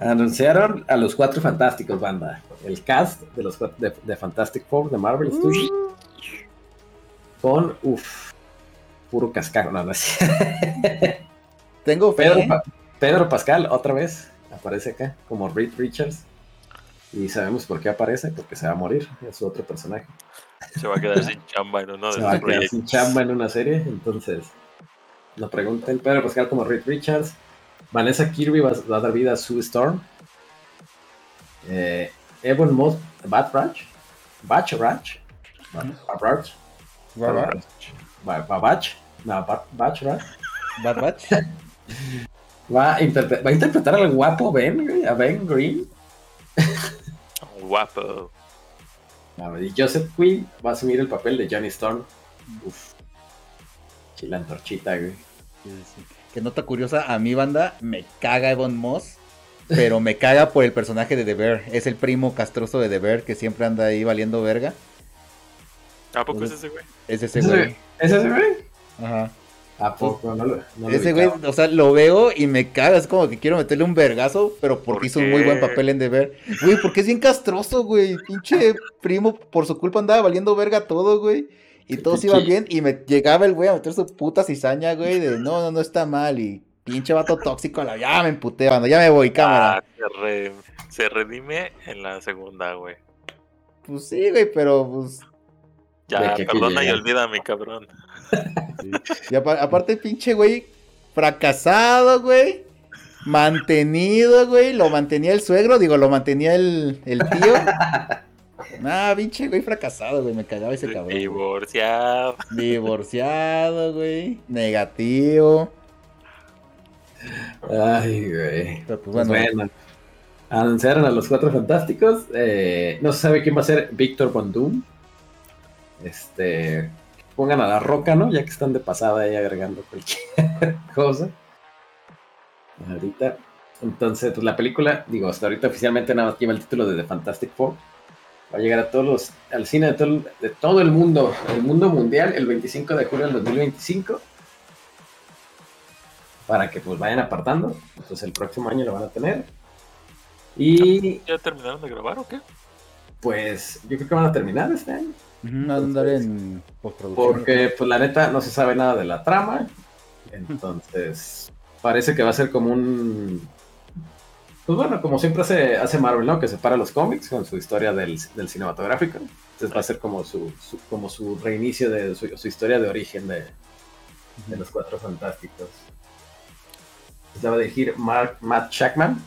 Anunciaron a los cuatro fantásticos, banda. El cast de los de, de Fantastic Four de Marvel Studios. Con, uff, puro cascajo. No, no es- Tengo fe. Pedro. Pa- Pedro Pascal, otra vez, aparece acá como Reed Richards. Y sabemos por qué aparece, porque se va a morir. Es su otro personaje. Se va a quedar sin chamba en uno se de va a quedar sin chamba en una serie. Entonces, no pregunten. Pedro Pascal como Reed Richards. Vanessa Kirby va, va a dar vida a Sue Storm. Eh, Evan Moss. Batratch. Bad Batch. Ba- Babach. No, Bat- Batchrach. Bad Batch. Va a, interpre- va a interpretar al guapo Ben, a Ben Green. Guapo. A ver, y Joseph Quinn va a asumir el papel de Johnny Storm. Uf. Chila antorchita, güey. Sí, sí. Que nota curiosa, a mi banda me caga Evan Moss, pero me caga por el personaje de The Bear. Es el primo castroso de The Bear que siempre anda ahí valiendo verga. ¿A poco es ese güey? Es ¿Ese güey. ¿Es ese güey? Ajá. ¿A poco? No lo, no lo Ese güey, o sea, lo veo y me caga. Es como que quiero meterle un vergazo, pero porque ¿Por hizo un muy buen qué? papel en The Bear. Güey, porque es bien castroso, güey. Pinche primo, por su culpa andaba valiendo verga todo, güey. Y todos iban bien y me llegaba el güey a meter su puta cizaña, güey, de no, no, no está mal. Y pinche vato tóxico, a la- ya me emputé, banda, ya me voy, cámara. Ah, se, re- se redime en la segunda, güey. Pues sí, güey, pero pues. Ya, perdona y mi cabrón. Y apa- aparte, pinche güey, fracasado, güey. Mantenido, güey. Lo mantenía el suegro, digo, lo mantenía el, el tío. Nah, pinche güey, fracasado, güey. Me cagaba ese cabrón. güey. Divorciado. Divorciado, güey. Negativo. Ay, güey. Pero pues Pues bueno. bueno. Anunciaron a los cuatro fantásticos. eh, no se sabe quién va a ser Víctor Von Doom. Este. Pongan a la roca, ¿no? Ya que están de pasada ahí agregando cualquier cosa. Ahorita. Entonces, pues la película, digo, hasta ahorita oficialmente nada más lleva el título de The Fantastic Four. Va a llegar a todos los, al cine de todo, el- de todo el mundo, el mundo mundial, el 25 de julio del 2025. Para que pues vayan apartando. Entonces el próximo año lo van a tener. Y ¿Ya terminaron de grabar o qué? pues yo creo que van a terminar este año. Ujú, andar en postproducción. Porque, pues la neta, no se sabe nada de la trama. Entonces, parece que va a ser como un. Pues bueno, como siempre hace, hace Marvel, ¿no? Que separa los cómics con su historia del, del cinematográfico. Entonces va a ser como su, su- como su reinicio de su, su historia de origen de, de los Cuatro Fantásticos. Entonces la va a dirigir Mark, Matt Shackman,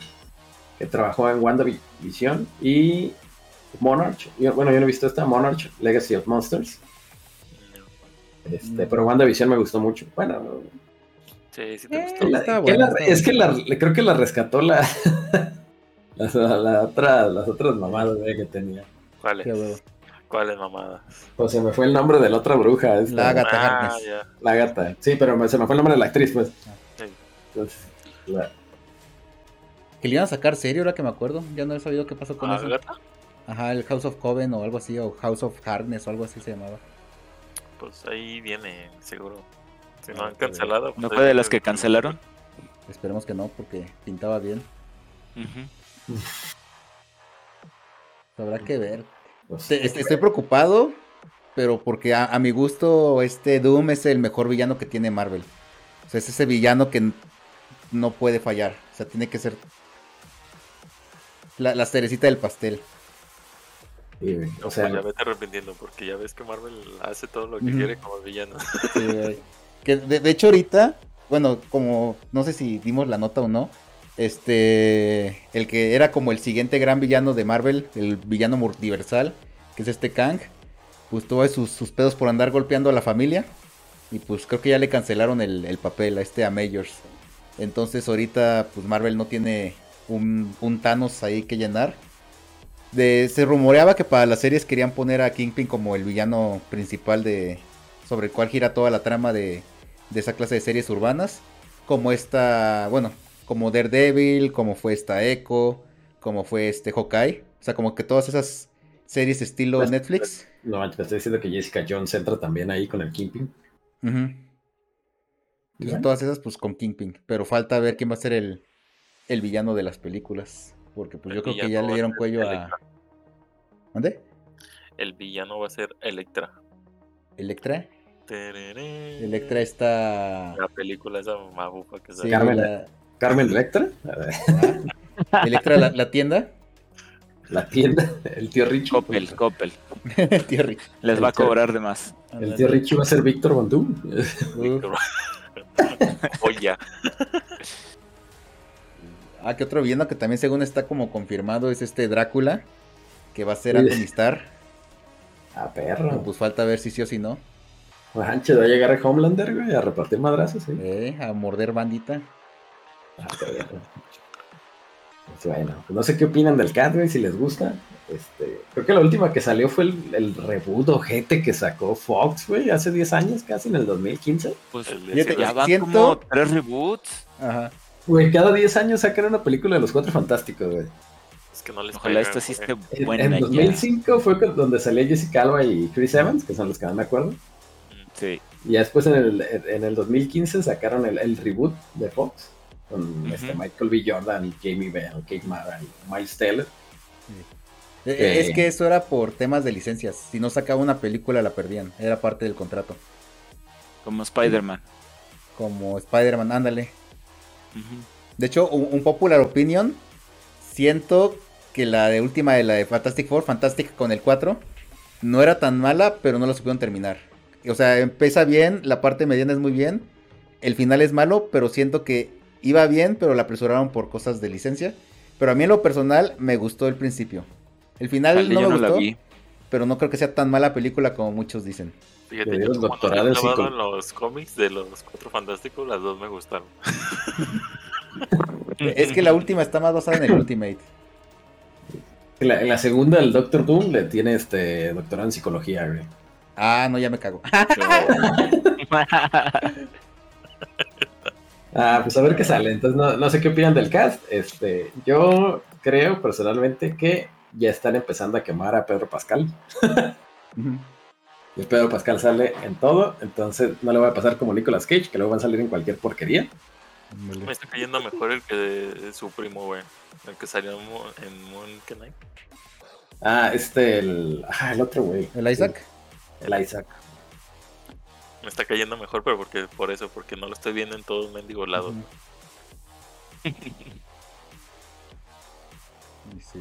que trabajó en WandaVision y Monarch. Yo- bueno, yo no he visto esta, Monarch, Legacy of Monsters. Este, pero WandaVision me gustó mucho. Bueno, Sí, sí te Eh, gustó. la- está que buena, la- está es que la, creo que la rescató la, las, la otra, las otras mamadas güey, que tenía. ¿Cuáles? ¿Cuáles mamadas? Pues se me fue el nombre de la otra bruja. esta, La Agatha Ah, ya. La gata. Sí, pero me- se me fue el nombre de la actriz, pues. Sí. Entonces, la- Que le iban a sacar serie, ahora que me acuerdo. Ya no he sabido qué pasó con ¿Ah, eso. gata? Ajá, el House of Coven o algo así, o House of Hardness o algo así se llamaba. Pues ahí viene, seguro. Si no han cancelado. pues ¿No ahí fue de las que el- cancelaron? Esperemos que no, porque pintaba bien. Habrá que ver. pues, Te- est- Estoy preocupado, pero porque a, a mi gusto este Doom es el mejor villano que tiene Marvel. O sea, es ese villano que no puede fallar. O sea, tiene que ser la, la cerecita del pastel. O sea, pues ya vete arrepintiendo, porque ya ves que Marvel hace todo lo que quiere como villano. Sí, que de, de hecho ahorita, bueno, como no sé si dimos la nota o no, este, el que era como el siguiente gran villano de Marvel, el villano multiversal, que es este Kang, pues tuvo sus, sus pedos por andar golpeando a la familia y pues creo que ya le cancelaron el, el papel a este a Majors. Entonces ahorita pues Marvel no tiene un, un Thanos ahí que llenar. De, se rumoreaba que para las series querían poner a Kingpin como el villano principal de sobre el cual gira toda la trama de, de esa clase de series urbanas, como esta, bueno, como Daredevil, como fue esta Echo, como fue este Hawkeye, o sea, como que todas esas series estilo Pues, Netflix. no, manches, te estoy diciendo que Jessica Jones entra también ahí con el Kingpin. Entonces, todas esas pues con Kingpin, pero falta ver quién va a ser el, el villano de las películas, porque pues El yo creo que ya le dieron cuello a... Electra. ¿Dónde? El villano va a ser Electra. Electra. Tereré. Electra está... La película esa mabufa que Sí, sale. Carmen. la- Carmen Electra, ah, Electra la, la tienda. la tienda, el tío Richie. Coppel, Coppel. Tío Rick. Les va a El tío- cobrar de más. El tío Richie va a ser Víctor Doom. Uf. Oye, Ah, que otro villano que también según está como confirmado es este Drácula, que va a ser. Anthony Starr. Ah, Pero perro. pues falta ver si sí o si no. Manche, va a llegar a Homelander, güey, a repartir madrazos, sí. Eh, a morder bandita. Ah, perro. Pues bueno, pues no sé qué opinan del cat, güey, si les gusta. Este, creo que la última que salió fue el, el reboot ojete que sacó Fox, güey, hace 10 años, casi en el 2015. Pues El Civil- ya van siento- como tres reboots. Ajá. Güey, cada 10 años sacan una película de los Cuatro Fantásticos, güey. es que no les Ojalá esta sí esté En, buena en ya. 2005 fue donde salía Jessica Alba y Chris Evans, que son los que no me acuerdo. Sí. Y ya después en el, en el 2015 sacaron el, el reboot de Fox con este Michael B. Jordan y Jamie Bell, Kate Mara y Miles Teller. Eh, Que- Es que eso era por temas de licencias. Si no sacaba una película la perdían. Era parte del contrato. Como Spider-Man. Como Spider-Man, ándale. De hecho, un, un popular opinion. Siento que la de última de la de Fantastic Four, Fantastic con el 4, no era tan mala, pero no la supieron terminar. O sea, empieza bien, la parte mediana es muy bien. El final es malo, pero siento que iba bien, pero la apresuraron por cosas de licencia. Pero a mí en lo personal me gustó el principio. El final no me no la gustó, vi. Pero no creo que sea tan mala película como muchos dicen. Fíjate, yo en los cómics de los Cuatro Fantásticos, las dos me gustaron. Es que la última está más basada en el Ultimate. En la, en la segunda, el Doctor Doom le tiene este doctorado en psicología, güey. Ah, no, ya me cago. Ah, pues a ver qué sale. Entonces, no, no sé qué opinan del cast. Este, yo creo personalmente que ya están empezando a quemar a Pedro Pascal. Ujú. Y Pedro Pascal sale en todo, entonces no le va a pasar como Nicolas Cage, que luego van a salir en cualquier porquería. Me está cayendo mejor el que de, de su primo, güey. El que salió en Moon, Knight. Ah, este, el. Ah, el otro, güey. ¿El Isaac? El Isaac. Me está cayendo mejor, pero porque por eso, porque no lo estoy viendo en todos mendigo lados. Ujú. Y sí.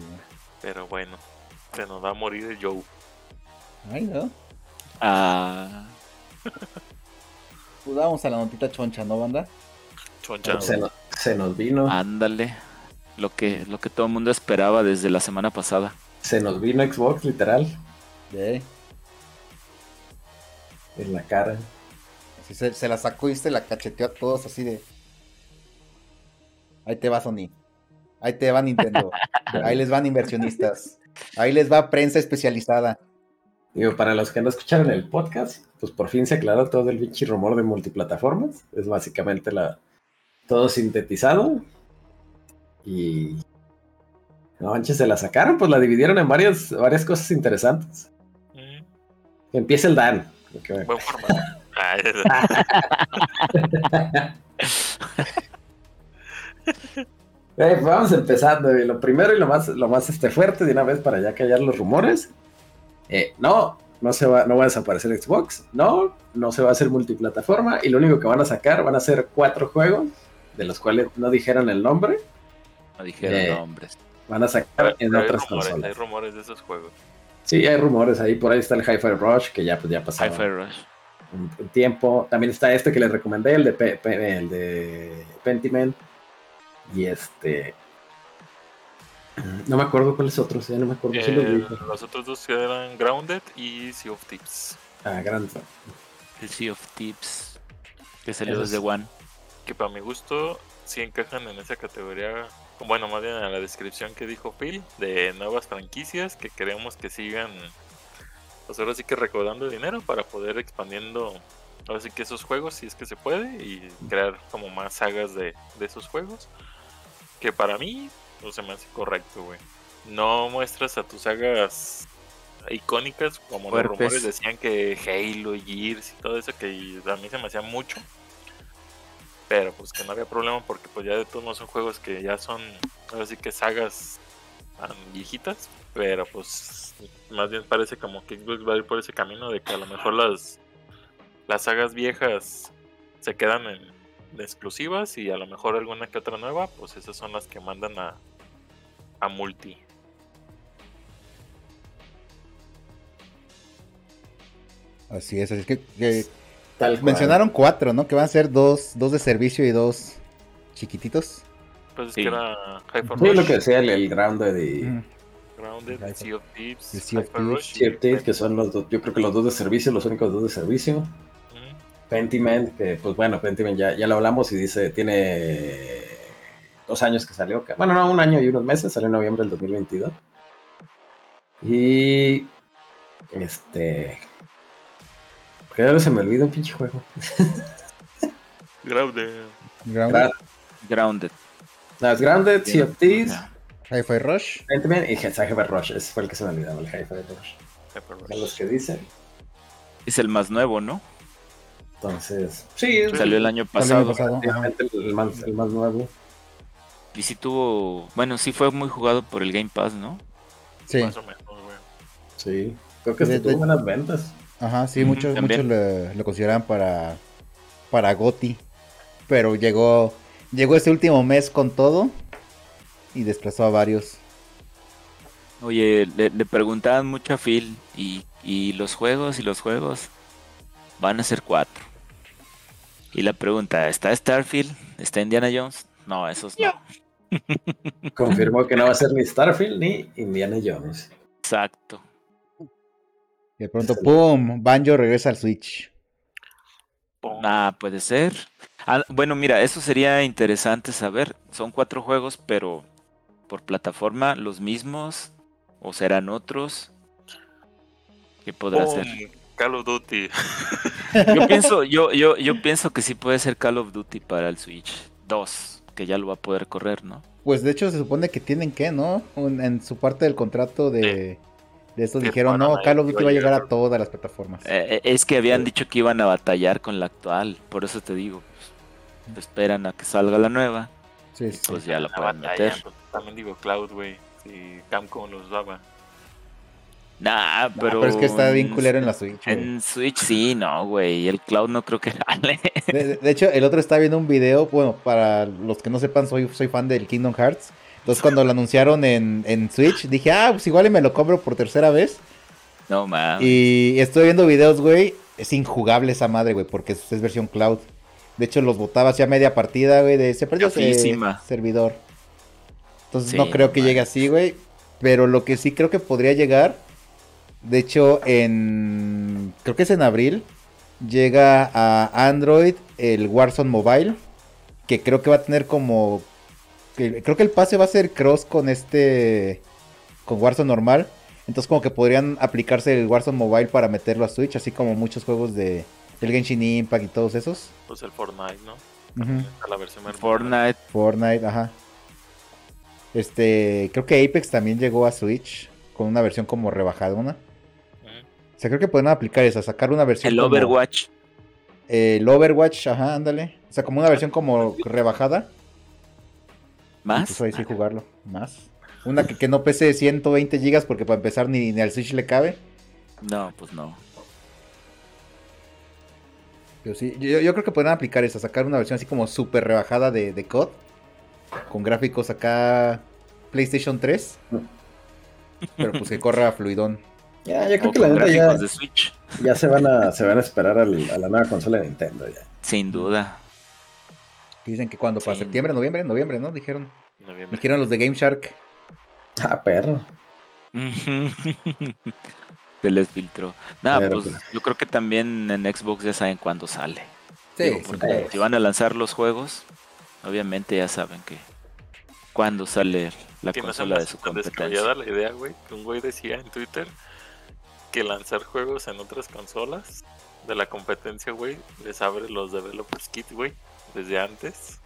Pero bueno, se nos va a morir el Joe. Ay, no. Ah, Pues vamos a la notita choncha, ¿no, banda? Choncha. Se, nos, se nos vino. ándale. Lo que, lo que todo el mundo esperaba desde la semana pasada. Se nos vino Xbox, literal. Yeah. En la cara. Se la sacó y se la cacheteó a todos así de. Ahí te va Sony. Ahí te va Nintendo. Ahí les van inversionistas. Ahí les va prensa especializada. Digo, para los que no escucharon el podcast, pues por fin se aclaró todo el pinche rumor de multiplataformas. Es básicamente la todo sintetizado. Y. No manches, se la sacaron, pues la dividieron en varias, varias cosas interesantes. Mm, Empieza el Dan. Ok. buen formato. Vamos empezando. y lo primero y lo más, lo más este, fuerte de una vez para ya callar los rumores. Eh, no, no se va, no va a desaparecer Xbox. No, no se va a hacer multiplataforma. Y lo único que van a sacar van a ser cuatro juegos, de los cuales no dijeron el nombre. No dijeron Eh, nombres. Van a sacar pero en hay otras rumores, hay consolas. rumores de esos juegos. Sí, hay rumores ahí. Por ahí está el Hi-Fi Rush, que ya, pues, ya pasó Hi-Fi Rush. un, un tiempo. También está este que les recomendé, el de, Pe- Pe- el de Pentiment. Y este. No me acuerdo cuáles otros, ya no me acuerdo si los Eh, los otros dos eran Grounded y Sea of Tips. Ah, gran. El Sea of Tips. Que salió desde One. Que para mi gusto sí encajan en esa categoría. Bueno, más bien en la descripción que dijo Phil de nuevas franquicias que queremos que sigan. Pues ahora sí que recaudando dinero para poder expandiendo. Ahora sí que esos juegos, si es que se puede, y crear como más sagas de, de esos juegos. Que para mí, no se me hace correcto, güey. No muestras a tus sagas icónicas como Fuertes. los rumores decían que Halo, Gears y todo eso que a mí se me hacía mucho. Pero pues que no había problema porque pues ya de todos modos son juegos que ya son ahora sí que sagas tan viejitas. Pero pues más bien parece como que Xbox va a ir por ese camino de que a lo mejor las, las sagas viejas se quedan en de exclusivas y a lo mejor alguna que otra nueva, pues esas son las que mandan a, a multi. Así es, así es que, que Tal cual. mencionaron cuatro, ¿no? Que van a ser dos, dos de servicio y dos chiquititos. Pues es Sí. que era Hyper Sí, Rush, lo que decía el, el Grounded y. Grounded, Hyper- Sea of Thieves, el of Thieves. Sea of Thieves, que son los dos, yo creo que los dos de servicio, los únicos dos de servicio. Pentiment, que pues bueno, Pentiment ya, ya lo hablamos y dice, tiene dos años que salió. que- Bueno, no, un año y unos meses, salió en noviembre del 2022. Y este... Que ahora se me olvida un pinche juego. Grounded. Ground, Gra- Grounded. Las Grounded, Sea of Thieves. Hi-Fi Rush. Pentiment y Hi-Fi Rush. Ese fue el que se me olvidaba, el Hi-Fi Rush. Rush. Son los que dicen. Es el más nuevo, ¿no? Entonces, sí, Sí. Salió el año Salió el pasado. pasado, el más, el más nuevo. Y sí tuvo. Bueno, sí fue muy jugado por el Game Pass, ¿no? Sí, Más o menos, güey. Sí, creo que de- tuvo buenas ventas. ajá, sí, muchos, también. muchos lo, lo consideran para, para Goti. Pero llegó, llegó este último mes con todo y desplazó a varios. Oye, le, le preguntaban mucho a Phil. Y, y los juegos y los juegos van a ser cuatro. Y la pregunta, ¿está Starfield? ¿Está Indiana Jones? No, esos no. Confirmó que no va a ser ni Starfield ni Indiana Jones. Exacto. Y de pronto, ¡pum! Banjo regresa al Switch. Ah, puede ser. Ah, bueno, mira, eso sería interesante saber. Son cuatro juegos, pero por plataforma los mismos o serán otros. ¿Qué podrá ser? Call of Duty. Yo pienso, yo, yo, yo pienso que sí puede ser Call of Duty para el Switch 2, que ya lo va a poder correr, ¿no? Pues de hecho se supone que tienen que, ¿no? Un- en su parte del contrato de, de estos dijeron, no, Call of Duty va a llegar a todas las plataformas. Eh, eh, es que habían dicho que iban a batallar con la actual, por eso te digo. pues, esperan a que salga la nueva, Sí, sí. pues ya la pueden batalla, meter. pues, también digo Cloud, güey. Si Camcom los daba. Nah, No, pero. pero es que está bien en- culero en la Switch. güey. En Switch sí, no, güey. El cloud no creo que jale. De, hecho, el otro está viendo un video. Bueno, para los que no sepan, soy, soy fan del Kingdom Hearts. Entonces, cuando lo anunciaron en, en Switch, dije, ah, pues igual y me lo compro por tercera vez. No mames. Y estoy viendo videos, güey. Es injugable esa madre, güey, porque es, es versión cloud. De hecho, los botabas ya media partida, güey, de se perdió ese servidor. Entonces, Sí, no creo que llegue así, güey. Pero lo que sí creo que podría llegar. De hecho, en. Creo que es en abril. Llega a Android el Warzone Mobile. Que creo que va a tener como. que- creo que el pase va a ser cross con este. Con Warzone normal. Entonces, como que podrían aplicarse el Warzone Mobile para meterlo a Switch. Así como muchos juegos de. El Genshin Impact y todos esos. Pues el Fortnite, ¿no? Ujú. Está la versión. Fortnite. Fortnite, ajá. Este, creo que Apex también llegó a Switch con una versión como rebajadona. Ujú. O sea, creo que pueden aplicar esa, sacar una versión El como- Overwatch. El Overwatch, ajá, ándale. O sea, como una versión como rebajada. ¿Más? Pues ahí sí jugarlo, más. Una que, que no pese 120 gigas porque para empezar ni, ni al Switch le cabe. No, pues no. Pero sí, yo, yo creo que pueden aplicar esa, sacar una versión así como súper rebajada de, de COD. Con gráficos acá PlayStation 3. Pero pues que corra fluidón. Ya, yo creo que la neta ya, gráficos de Switch. ya se van a, se van a esperar al- a la nueva consola de Nintendo ya. Sin duda. Dicen que cuando, para Sí. septiembre, noviembre, noviembre, ¿no? Dijeron. Noviembre. Dijeron los de Game Shark. Ah, perro. Se les filtró. Nada, Pero, pues pues. yo creo que también en Xbox ya saben cuándo sale. Sí, Digo, sí, porque sí. si van a lanzar los juegos, obviamente ya saben que cuándo sale la consola de su competencia. la idea, güey, que un güey decía en Twitter que lanzar juegos en otras consolas de la competencia, güey, les abre los developers kit, güey, desde antes.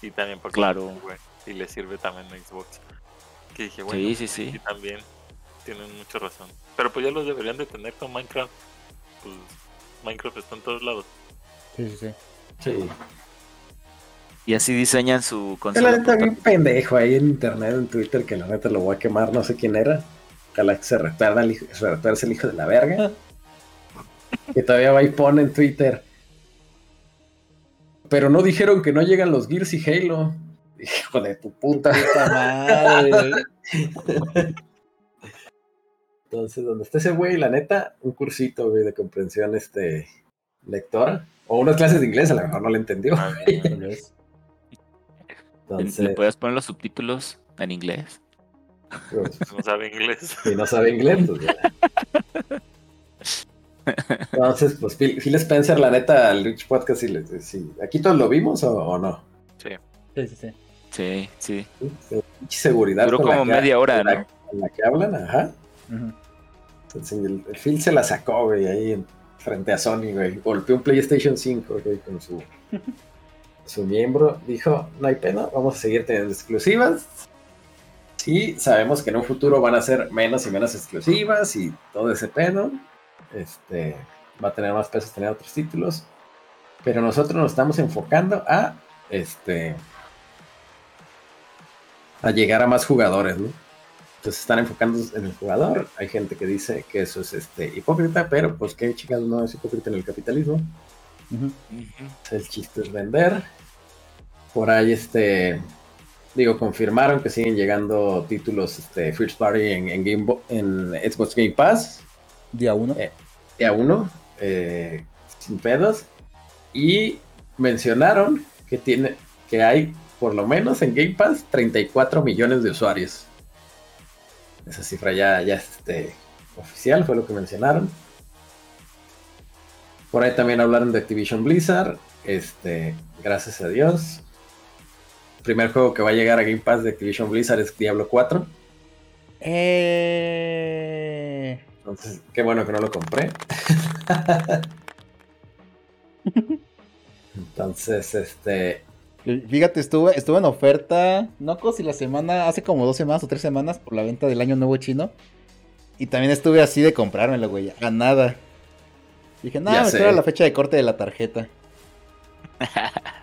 Y también para Claro. y les sirve también a Xbox. Que dije, bueno, Sí, sí, sí también tienen mucha razón. Pero pues ya los deberían de tener con Minecraft. Pues Minecraft está en todos lados. Sí, sí, sí. Sí. Y así diseñan su Yo la consola. neta portátil. pendejo ahí en internet, en Twitter, que la neta lo voy a quemar, no sé quién era. Ojalá que se retarda el hijo, se retuerce el hijo de la verga. que todavía va y pone en Twitter. Pero no dijeron que no llegan los Gears y Halo. Hijo de tu puta. Puta madre. Entonces, donde esté ese güey, la neta, un cursito, güey, de comprensión este lectora. O unas clases de inglés, a lo mejor no le entendió. Vez. ¿Le Entonces, puedes poner los subtítulos en inglés? Pues, No sabe inglés. si no sabe inglés, pues ya. Entonces, pues Phil, Phil Spencer, la neta, al Rich Podcast, sí, sí. ¿aquí todos lo vimos o, o no? Sí. Sí, sí, sí. Sí, sí. Sí, seguridad. Duró como que- media hora, con la- ¿no? con la que hablan, ajá. Entonces, el, el Phil se la sacó, güey, ahí en- frente a Sony, güey. Golpeó un PlayStation 5, güey, con su, su miembro. Dijo, no hay pena, vamos a seguir teniendo exclusivas. Y sabemos que en un futuro van a ser menos y menos exclusivas y todo ese pedo. Este, va a tener más pesos tener otros títulos. Pero nosotros nos estamos enfocando a, este, a llegar a más jugadores, ¿no? Entonces están enfocando en el jugador. Hay gente que dice que eso es este hipócrita, pero pues qué chicas no es hipócrita en el capitalismo. El chiste es vender. Por ahí este digo, confirmaron que siguen llegando títulos este, First Party en, en, Game en Xbox Game Pass. Día uno. Eh. Día uno, eh, sin pedos. Y mencionaron que tiene que hay por lo menos en Game Pass 34 millones de usuarios. Esa cifra ya, ya es este, oficial, fue lo que mencionaron. Por ahí también hablaron de Activision Blizzard. Este, gracias a Dios. Primer juego que va a llegar a Game Pass de Activision Blizzard es Diablo 4. Eh... Entonces, qué bueno que no lo compré. Entonces, este. Fíjate, estuve, estuve en oferta, no si la semana, hace como dos semanas o tres semanas por la venta del año nuevo chino. Y también estuve así de comprármelo, güey, a nada. Dije, no, Ya me espera la fecha de corte de la tarjeta.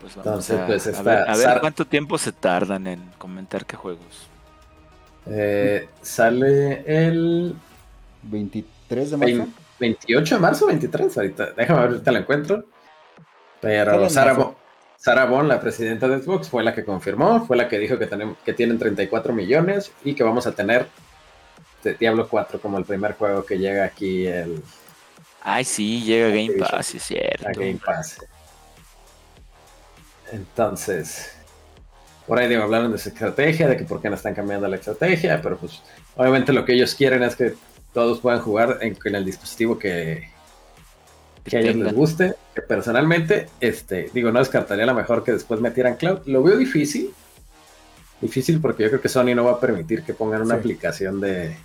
Pues vamos Entonces, a, pues, a está ver, a ver cuánto tiempo se tardan en comentar qué juegos. Eh, sale el 23 de marzo. vein- 28 de marzo, 23. Ahorita, déjame ver, ahorita la encuentro. Pero en Sarah, marzo. Bo- Sarah Bond, la presidenta de Xbox, fue la que confirmó, fue la que dijo que, tenemos, que tienen 34 millones y que vamos a tener de Diablo 4 como el primer juego que llega aquí el, Ay, sí, llega Game. Pass, sí es a cierto. Game Pass. Entonces, por ahí digo, hablaron de su estrategia, de que por qué no están cambiando la estrategia, pero pues obviamente lo que ellos quieren es que todos puedan jugar en, en el dispositivo que, que a ellos les guste. Que personalmente, este, digo, no descartaría a lo mejor que después metieran cloud. Lo veo difícil. Difícil porque yo creo que Sony no va a permitir que pongan una Sí. aplicación de,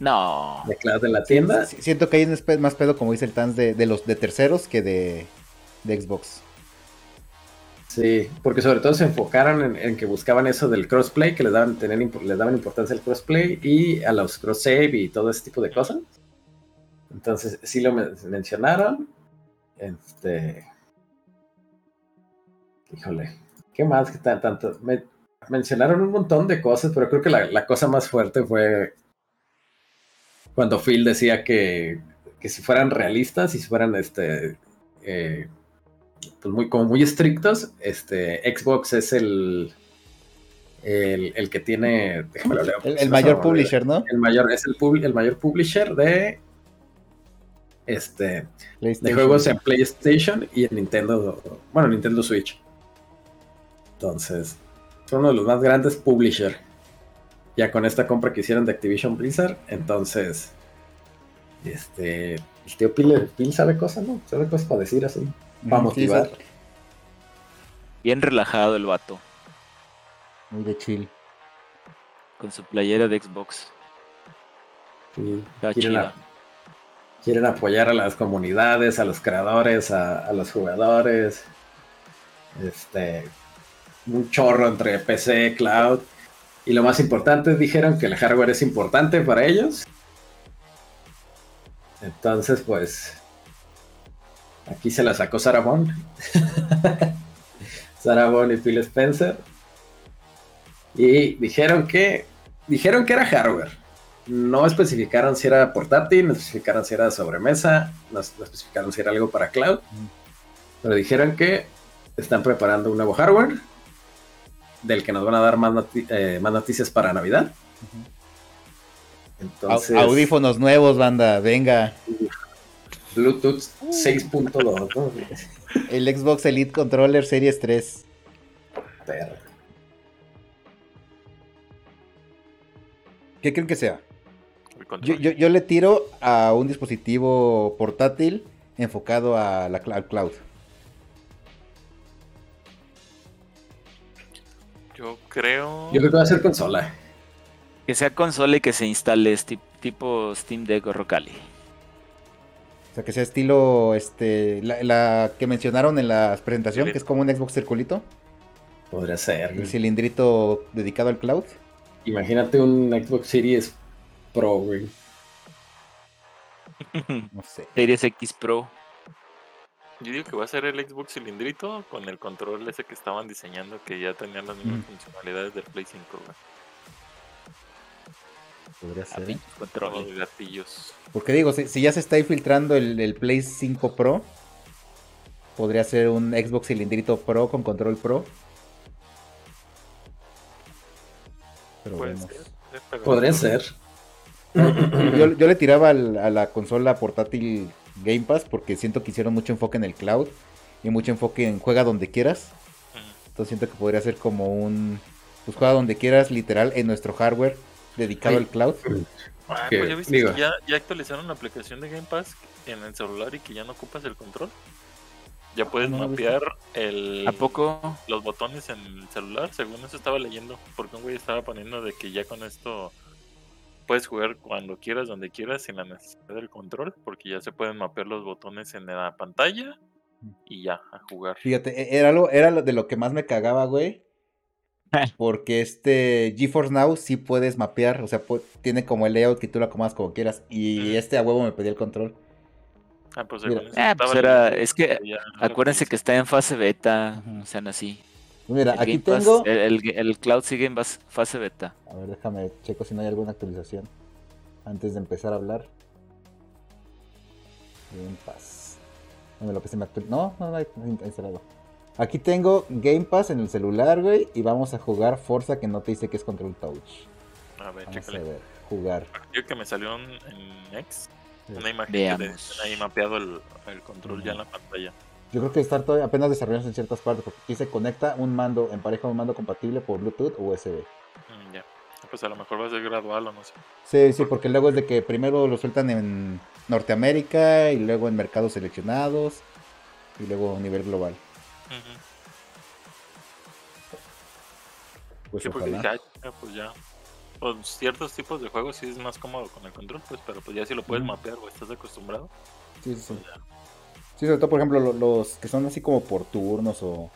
No. de cloud en la tienda. Sí, Siento que hay más pedo, como dice el Tans, de, de los de terceros que de, de Xbox. Sí, porque sobre todo se enfocaron en, que buscaban eso del crossplay, que les daban, tener, les daban importancia al crossplay y a los cross save y todo ese tipo de cosas. Entonces, sí lo men- mencionaron. Este. Híjole, ¿qué más que tan- tanto? Me- mencionaron un montón de cosas, pero creo que la, la cosa más fuerte fue cuando Phil decía que, que si fueran realistas y si fueran este. eh, pues muy, como muy estrictos, este, Xbox es el, el, el que tiene, déjame lo leo, El, me mayor publisher, ¿no? el mayor, es el, pub- el mayor publisher de, este, de juegos en PlayStation y en Nintendo, bueno, Nintendo Switch. Entonces, son uno de los más grandes publisher. Ya con esta compra que hicieron de Activision Blizzard, entonces, este, el tío Phil, Phil sabe cosas, ¿no? Sabe cosas para decir así, para Ujú, sí, motivar. sí, Bien relajado el vato. Muy de chill. Con su playera de Xbox. Sí, Está quieren, chida. a- quieren apoyar a las comunidades, a los creadores, a, a los jugadores. Este, un chorro entre PC, cloud. Y lo más importante, dijeron que el hardware es importante para ellos. Entonces, pues, aquí se la sacó Sarah Bond. Sarah Bond y Phil Spencer. Y dijeron que, dijeron que era hardware no especificaron si era portátil, no especificaron si era sobremesa, no, no especificaron si era algo para cloud, pero dijeron que están preparando un nuevo hardware del que nos van a dar más, noti- eh, más noticias para Navidad. Entonces, Audífonos nuevos, banda, venga. Bluetooth 6.2. ¿no? El Xbox Elite Controller Series 3. Perro. ¿Qué creen que sea? Yo, control. yo- yo le tiro a un dispositivo portátil enfocado a la, al cloud. Yo creo. Yo creo que va a ser consola. Que sea consola y que se instale es tip- tipo Steam Deck o Rocali. O sea, que sea estilo, este, la, la que mencionaron en la presentación, Sí. que es como un Xbox circulito, Podría ser. el cilindrito dedicado al cloud. Imagínate un Xbox Series Pro, güey. No sé. Series X Pro. Yo digo que va a ser el Xbox cilindrito con el control ese que estaban diseñando que ya tenían las mismas Mm. funcionalidades del Play 5, güey. Podría ser. ¿eh? pinches Con controles. los gatillos. Porque digo, si, si ya se está infiltrando el, el Play 5 Pro, podría ser un Xbox cilindrito Pro con control Pro. Pero Puede vemos. ser. Podría ser. Yo, yo le tiraba al- a la consola portátil Game Pass porque siento que hicieron mucho enfoque en el cloud y mucho enfoque en juega donde quieras. Entonces siento que podría ser como un pues juega donde quieras, literal, en nuestro hardware dedicado al cloud. Ah, Que, pues ya viste digo- que ya, ya actualizaron la aplicación de Game Pass en el celular y que ya no ocupas el control. Ya puedes no he visto. mapear el, ¿A poco? los botones en el celular, según eso estaba leyendo, porque un güey estaba poniendo de que ya con esto puedes jugar cuando quieras, donde quieras, sin la necesidad del control, porque ya se pueden mapear los botones en la pantalla y ya, a jugar. Fíjate, e- era algo, era lo de lo que más me cagaba, güey. Porque este GeForce Now sí puedes mapear, o sea, tiene como el layout que tú lo acomodas como quieras. Y este a huevo me pedía el control. Ah, pues Ah, pues era- es que Acuérdense que está en fase beta, Ujú. sean así. Mira, El aquí Pass- tengo. el, el- el cloud sigue en bas- fase beta. A ver, déjame checo si no hay alguna actualización. Antes de empezar a hablar. Game Pass. No me lo que se me actu- No, no, no hay instalado. Aquí tengo Game Pass en el celular, güey. Y vamos a jugar Forza que no te dice que es control touch. A ver, Vamos a chécale. ver, jugar. Yo que me salió en, en X, Sí. una imagen Veamos. que te ahí mapeado el, el control ya en la pantalla. Yo creo que está todavía apenas desarrollándose en ciertas partes. Porque aquí se conecta un mando, en pareja un mando compatible por Bluetooth o USB. Mm, ya. Pues a lo mejor va a ser gradual o no sé. Sí, sí, porque luego es de que primero lo sueltan en Norteamérica y luego en mercados seleccionados y luego a nivel global. Pues Sí, porque dije, "Ah, pues ya. Pues ciertos tipos de juegos sí es más cómodo con el control, pues, pero pues ya si lo puedes mapear o estás acostumbrado, Sí, sí, sí. pues. Sí, sobre todo, por ejemplo, lo- los que son así como por turnos o,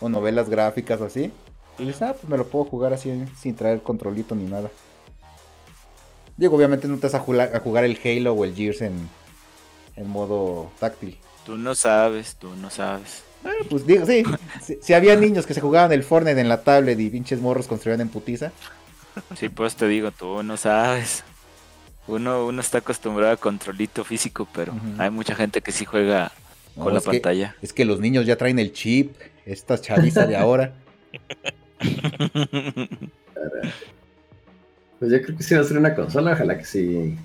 o novelas gráficas o así. Y dices, ah, pues me lo puedo jugar así sin traer controlito ni nada. Digo, obviamente no te vas a jugar, a jugar el Halo o el Gears en, en modo táctil. Tú no sabes, tú no sabes. Pues digo, sí, si, si había niños que se jugaban el Fortnite en la tablet y pinches morros construían en putiza. Sí, pues te digo, tú no sabes. Uno, uno está acostumbrado a controlito físico, pero hay mucha gente que sí juega No, con la es que- pantalla. es que los niños ya traen el chip, esta chaviza de ahora. Pues yo creo que sí va a ser una consola, ojalá que sí.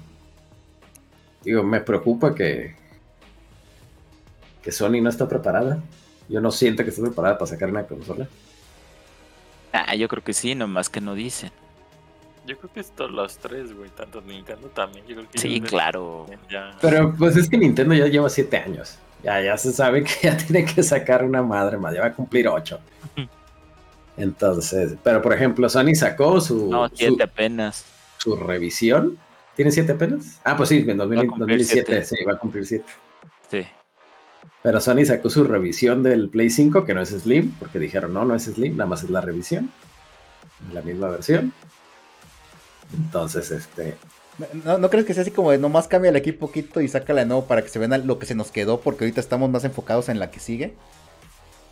Digo, me preocupa que. que Sony no está preparada. Yo no siento que esté preparada para sacar una consola. ah, yo creo que sí, nomás que no dicen. Yo creo que esto, los tres, güey, tanto Nintendo también, yo creo que Sí, claro. Ya, Pero pues es que Nintendo ya lleva siete años. Ya, ya se sabe que ya tiene que sacar una madre más. Ya va a cumplir ocho. Entonces, pero por ejemplo, Sony sacó su, No, su, siete apenas. su revisión. ¿Tiene siete apenas? Ah, pues sí, en 2000 Va a cumplir 2007 siete. sí, va a cumplir siete. Sí. Pero Sony sacó su revisión del Play 5, que no es Slim, porque dijeron, no, no es Slim, nada más es la revisión. La misma versión. Entonces, este, ¿No, ¿No crees que sea así como de nomás cambia el equipo poquito y sácala de nuevo para que se vea lo que se nos quedó? Porque ahorita estamos más enfocados en la que sigue.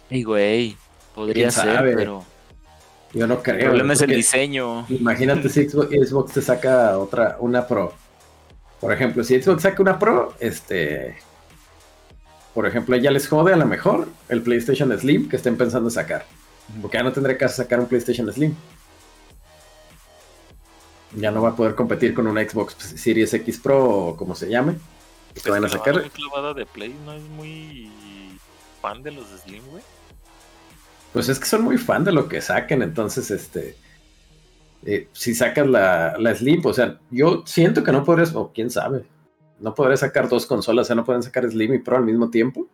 Y güey, podría ¿Quién ser, sabe? pero yo no el creo. problema es el diseño. Imagínate si Xbox, Xbox te saca otra, una Pro. Por ejemplo, si Xbox saca una Pro, este... Por ejemplo, ya les jode a lo mejor el PlayStation Slim que estén pensando sacar. Porque ya no tendré caso sacar un PlayStation Slim. Ya no va a poder competir con una Xbox Series X Pro o como se llame. Que Pues van a que la sacar. banda muy clavada de Play no es muy fan de los Slim, güey. Pues es que son muy fan de lo que saquen, entonces, este. eh, si sacas la, la Slim, o sea, yo siento que no podrías, o quién sabe, no podrías sacar dos consolas, o sea, no pueden sacar Slim y Pro al mismo tiempo,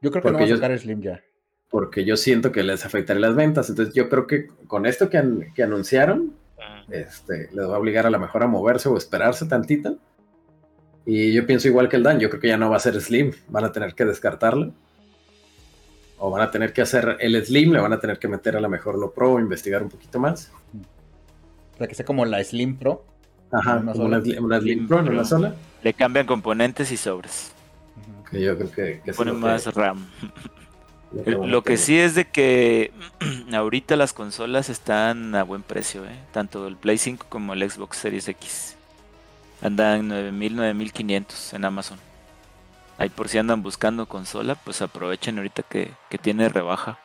Yo creo que no va a yo- sacar Slim ya. porque yo siento que les afectaría las ventas. Entonces, yo creo que con esto que, an- que anunciaron, Mm, este, les va a obligar a lo mejor a moverse o esperarse tantito. Y yo pienso igual que el Dan, yo creo que ya no va a ser Slim, van a tener que descartarlo. O van a tener que hacer el Slim, le van a tener que meter a lo mejor lo Pro, investigar un poquito más. O sea, que sea como la Slim Pro. Ajá, Una como sola. una, una Slim Slim Pro en Pro. una sola. Le cambian componentes y sobres. Que yo creo que, que Ponen más que- RAM. lo que sí es de que ahorita las consolas están a buen precio, ¿eh? tanto el Play 5 como el Xbox Series X. Andan 9000, 9500 en Amazon. Ahí por si andan buscando consola, pues aprovechen ahorita que, que tiene rebaja.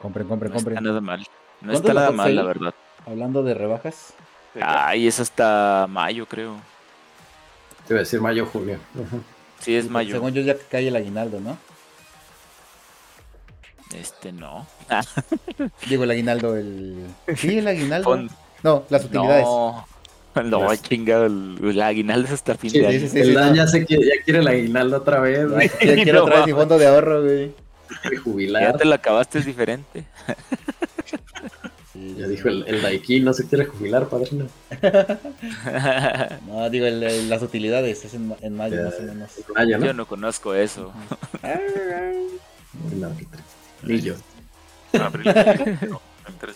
Compren, compren, No está compren. nada mal. No ¿Cuándo está nada mal, la verdad. Hablando de rebajas. Ay, es hasta mayo, creo. Te iba a decir mayo, junio. Ujú. Sí, es mayo. Según yo ya cae el aguinaldo, ¿no? Este no. Digo el aguinaldo, el... Sí, el aguinaldo. Pon- No, las utilidades. No, no, Las- chingado. El, el aguinaldo es hasta fin Sí, de sí, año. sí, el sí, Dan no. ya sé que ya quiere el aguinaldo otra vez, güey. Ya quiero No traer mi fondo de ahorro, güey. Quiere Ya jubilar. te lo acabaste, es diferente. Ya dijo el, el Daikin, no se quiere jubilar, padrino. No, digo, el- el- las utilidades, es en, en mayo más o menos. Mayo, ¿no? Yo no conozco eso. No, qué triste. Ni yo. Abril, no,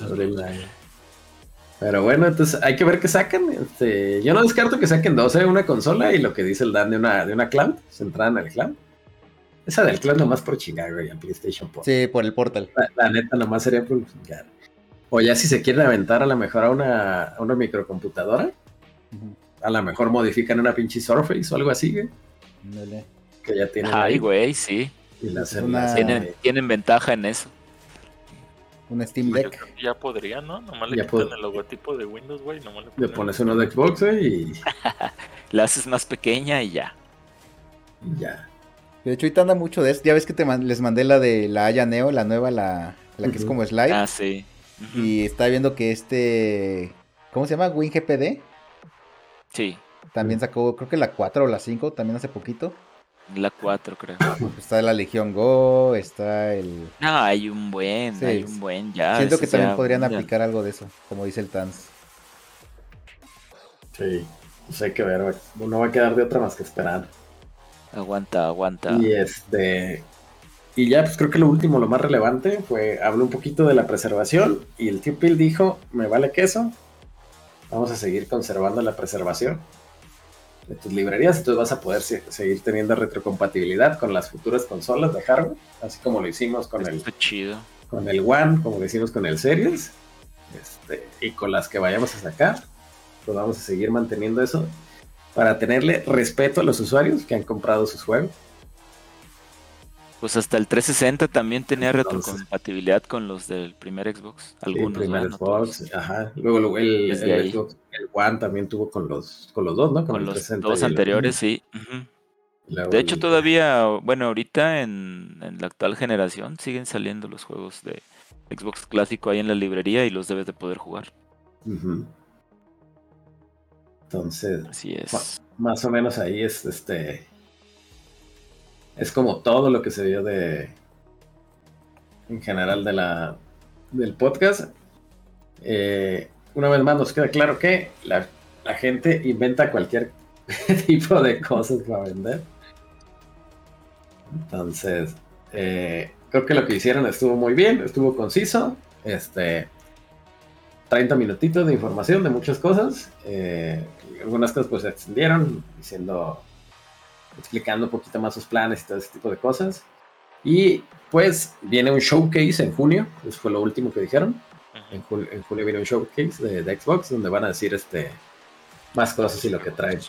Abril. Pero bueno, entonces hay que ver qué sacan. Este, yo no descarto que saquen dos, ¿eh? una consola y lo que dice el Dan de una, de una cloud, centrada en el cloud. Esa del clan nomás por chingar, güey, en PlayStation Portal. Sí, por el portal. La, la neta nomás sería por chingar. O ya si se quieren aventar a lo mejor a una, a una microcomputadora, a lo mejor modifican una pinche Surface o algo así, güey. Que ya tienen Ay, ahí. güey, sí. Y la una- Tienen, tienen ventaja en eso. Un Steam yo Deck. creo que ya podría, ¿no? Nomás le Ya quitan pod- el logotipo de Windows, güey. Nomás le, Le pones uno de Xbox, güey, y La haces más pequeña y ya. ya. De hecho, ahorita anda mucho de eso. Ya ves que te man- les mandé la de la Aya Neo, la nueva, la, la que es como slide. Ah, sí. Y está viendo que este. ¿Cómo se llama? WinGPD. Sí, También sacó, creo que la 4 o la 5, también hace poquito. la 4 creo. Está la Legión Go, está el. No, hay un buen, Sí, hay un buen ya. Siento que también podrían ya. aplicar algo de eso, como dice el Tans. Sí. Pues hay que ver, güey. No va a quedar de otra más que esperar. Aguanta, aguanta. Y este. Y ya, pues creo que lo último, lo más relevante, fue. Habló un poquito de la preservación. Y el tío Phil dijo: Me vale queso. Vamos a seguir conservando la preservación de tus librerías. Entonces vas a poder se- seguir teniendo retrocompatibilidad con las futuras consolas de hardware. Así como lo hicimos con el, chido. con el One, como lo hicimos con el Series. Este, y con las que vayamos a sacar. Pues vamos a seguir manteniendo eso. Para tenerle respeto a los usuarios que han comprado sus juegos. Pues hasta el 360 también tenía Entonces- retrocompatibilidad con los del primer Xbox. El Algunos, primer. No todos. Xbox, ajá. Luego, luego el, el. Xbox, el One también tuvo con los, con los dos, ¿no? Con el los 360 dos el- anteriores, sí. Luego De hecho, el- todavía, bueno, ahorita en, en la actual generación siguen saliendo los juegos de Xbox clásico ahí en la librería y los debes de poder jugar. Entonces, Así es. Más o menos ahí es este. Es como todo lo que se vio de. En general de la. del podcast. Eh, una vez más nos queda claro que la, gente inventa cualquier tipo de cosas para vender. Entonces, eh, creo que lo que hicieron estuvo muy bien, estuvo conciso. Este. 30 minutitos de información de muchas cosas. eh, algunas cosas pues se extendieron, diciendo, explicando un poquito más sus planes y todo ese tipo de cosas. Y pues viene un showcase en junio, eso fue lo último que dijeron. En, Ujú. jul- en junio viene un showcase de, de Xbox donde van a decir este más cosas y lo que traen.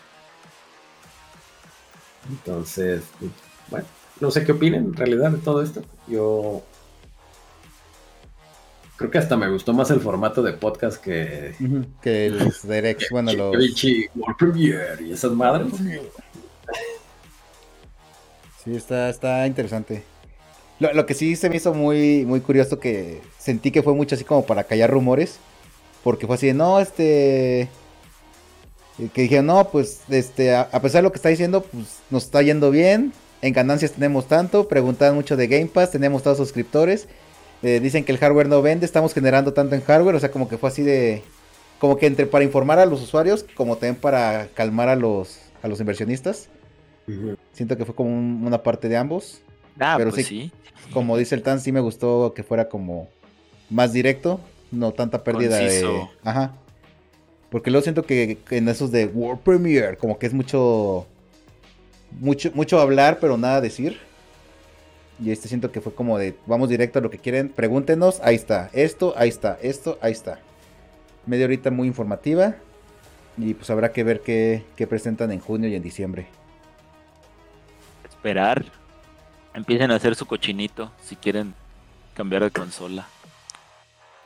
Entonces, bueno, no sé qué opinen en realidad de todo esto. Yo creo que hasta me gustó más el formato de podcast que Que los directs, bueno, los. Chicavici World Premiere y esas madres. Sí, está, está interesante. Lo, que sí se me hizo muy, muy curioso que sentí que fue mucho así como para callar rumores. Porque fue así de, no, este... y Que dijeron, no, pues, este, a, a pesar de lo que está diciendo, pues nos está yendo bien. En ganancias tenemos tanto. Preguntaban mucho de Game Pass, tenemos todos suscriptores. eh, dicen que el hardware no vende, estamos generando tanto en hardware. O sea, como que fue así de... Como que entre para informar a los usuarios, como también para calmar a los, a los inversionistas. Siento que fue como un- una parte de ambos. Ah, pero pues sí- sí. Como dice el Tan, sí me gustó que fuera como más directo, no tanta pérdida de... Conciso. Ajá. Porque luego siento que, que en esos de World Premiere, como que es mucho, mucho, mucho hablar, pero nada decir. Y este siento que fue como de, vamos directo a lo que quieren, pregúntenos, ahí está, esto, ahí está, esto, ahí está. Media horita muy informativa. Y pues habrá que ver qué, qué presentan en junio y en diciembre. Esperar. Empiecen a hacer su cochinito si quieren cambiar de consola.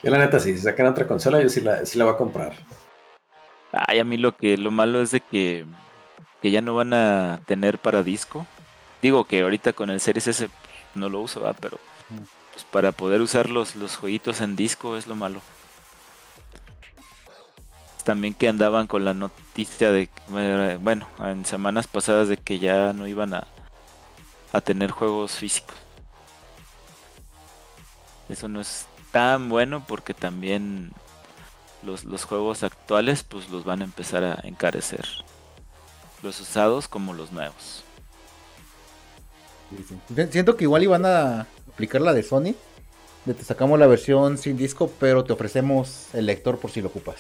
Yo la neta, si sacan otra consola, yo sí la, sí la voy a comprar. Ay, a mí lo que lo malo es de que, que ya no van a tener para disco. Digo que ahorita con el Series S no lo uso, ¿verdad? pero pues para poder usar los, los jueguitos en disco es lo malo. También que andaban con la noticia de, bueno, en semanas pasadas de que ya no iban a, a tener juegos físicos. Eso no es tan bueno porque también los, los juegos actuales pues los van a empezar a encarecer. Los usados como los nuevos. Si- Siento que igual iban a aplicar la de Sony. De te sacamos la versión sin disco, pero te ofrecemos el lector por si lo ocupas.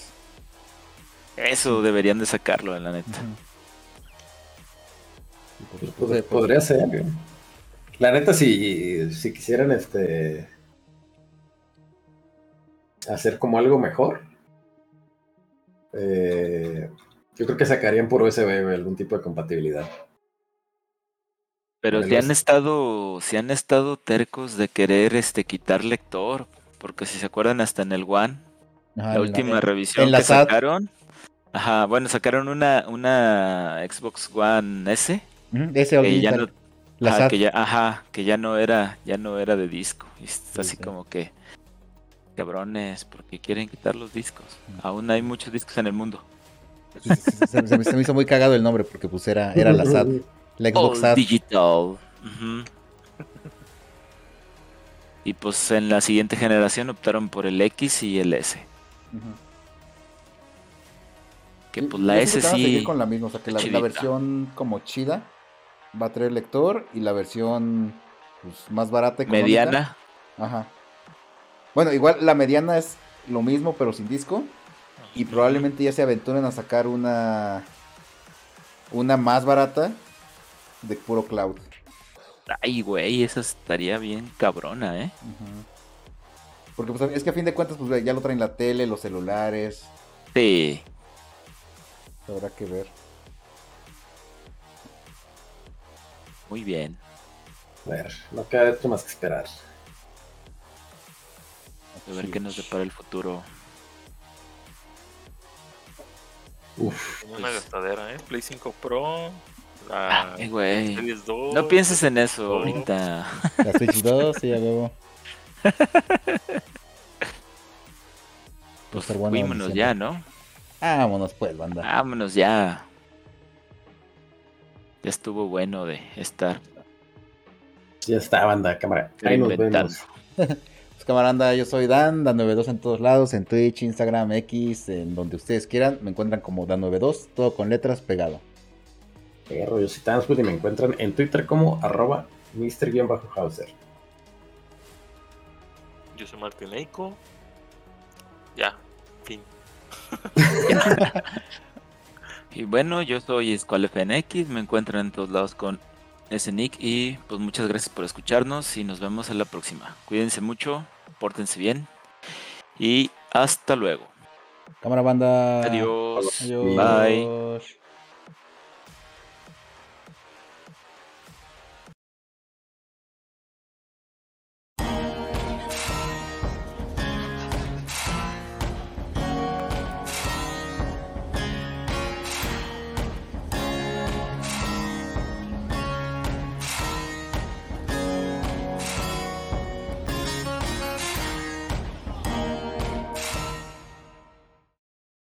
Eso deberían de sacarlo, la neta. Pues, pues, pues, podría ser. La neta, si, si quisieran este hacer como algo mejor, eh, yo creo que sacarían por USB algún tipo de compatibilidad. Pero si han estado, si han estado tercos de querer este quitar lector, porque si se acuerdan hasta en el One, Ajá, la última revisión en la que SAT. sacaron, ajá, bueno, sacaron una, una Xbox One S Ese que ya no, ajá, que ya, ajá, que ya no era, ya no era de disco. Y es Sí, así sí. como que cabrones, porque quieren quitar los discos. Aún hay muchos discos en el mundo. Sí, sí, sí, se, se me, se me hizo muy cagado el nombre porque pues era, era la SAT. La Xbox All SAT. digital. Y pues en la siguiente generación optaron por el X y el S. Que pues la S a seguir sí. con la misma, o sea que la, versión como chida va a traer lector y la versión pues, más barata económica, mediana. Ajá. Bueno, igual la mediana es lo mismo pero sin disco y probablemente ya se aventuren a sacar una una más barata de puro cloud. Ay, güey, esa estaría bien cabrona, ¿eh? Porque pues, es que a fin de cuentas pues ya lo traen la tele, los celulares, Sí. habrá que ver. Muy bien. A ver, no queda otro más que esperar. A ver qué nos depara el futuro. Uf, Como una Pues- gastadera, ¿eh? Play 5 Pro, la Ay, güey. Series 2. No pienses en eso dos. ahorita. La Switch 2, sí, a huevo. Pues bueno fuímonos ya, ¿no? Vámonos pues, banda. Vámonos ya. Ya estuvo bueno de estar ya está, banda, cámara. Ahí nos vemos. Pues camarada, yo soy Dan, Dan92 en todos lados, en Twitch, Instagram, X, en donde ustedes quieran. Me encuentran como Dan92, todo con letras pegado. Perro, yo soy Tanswood y me encuentran en Twitter como arroba Mr-Hauser. Yo soy Martín Eiko. Ya, fin. Y bueno, yo soy SqualeFNX, me encuentran en todos lados con ese nick y pues muchas gracias por escucharnos y nos vemos en la próxima. Cuídense mucho, pórtense bien y hasta luego. Cámara banda. Adiós. Adiós. Bye.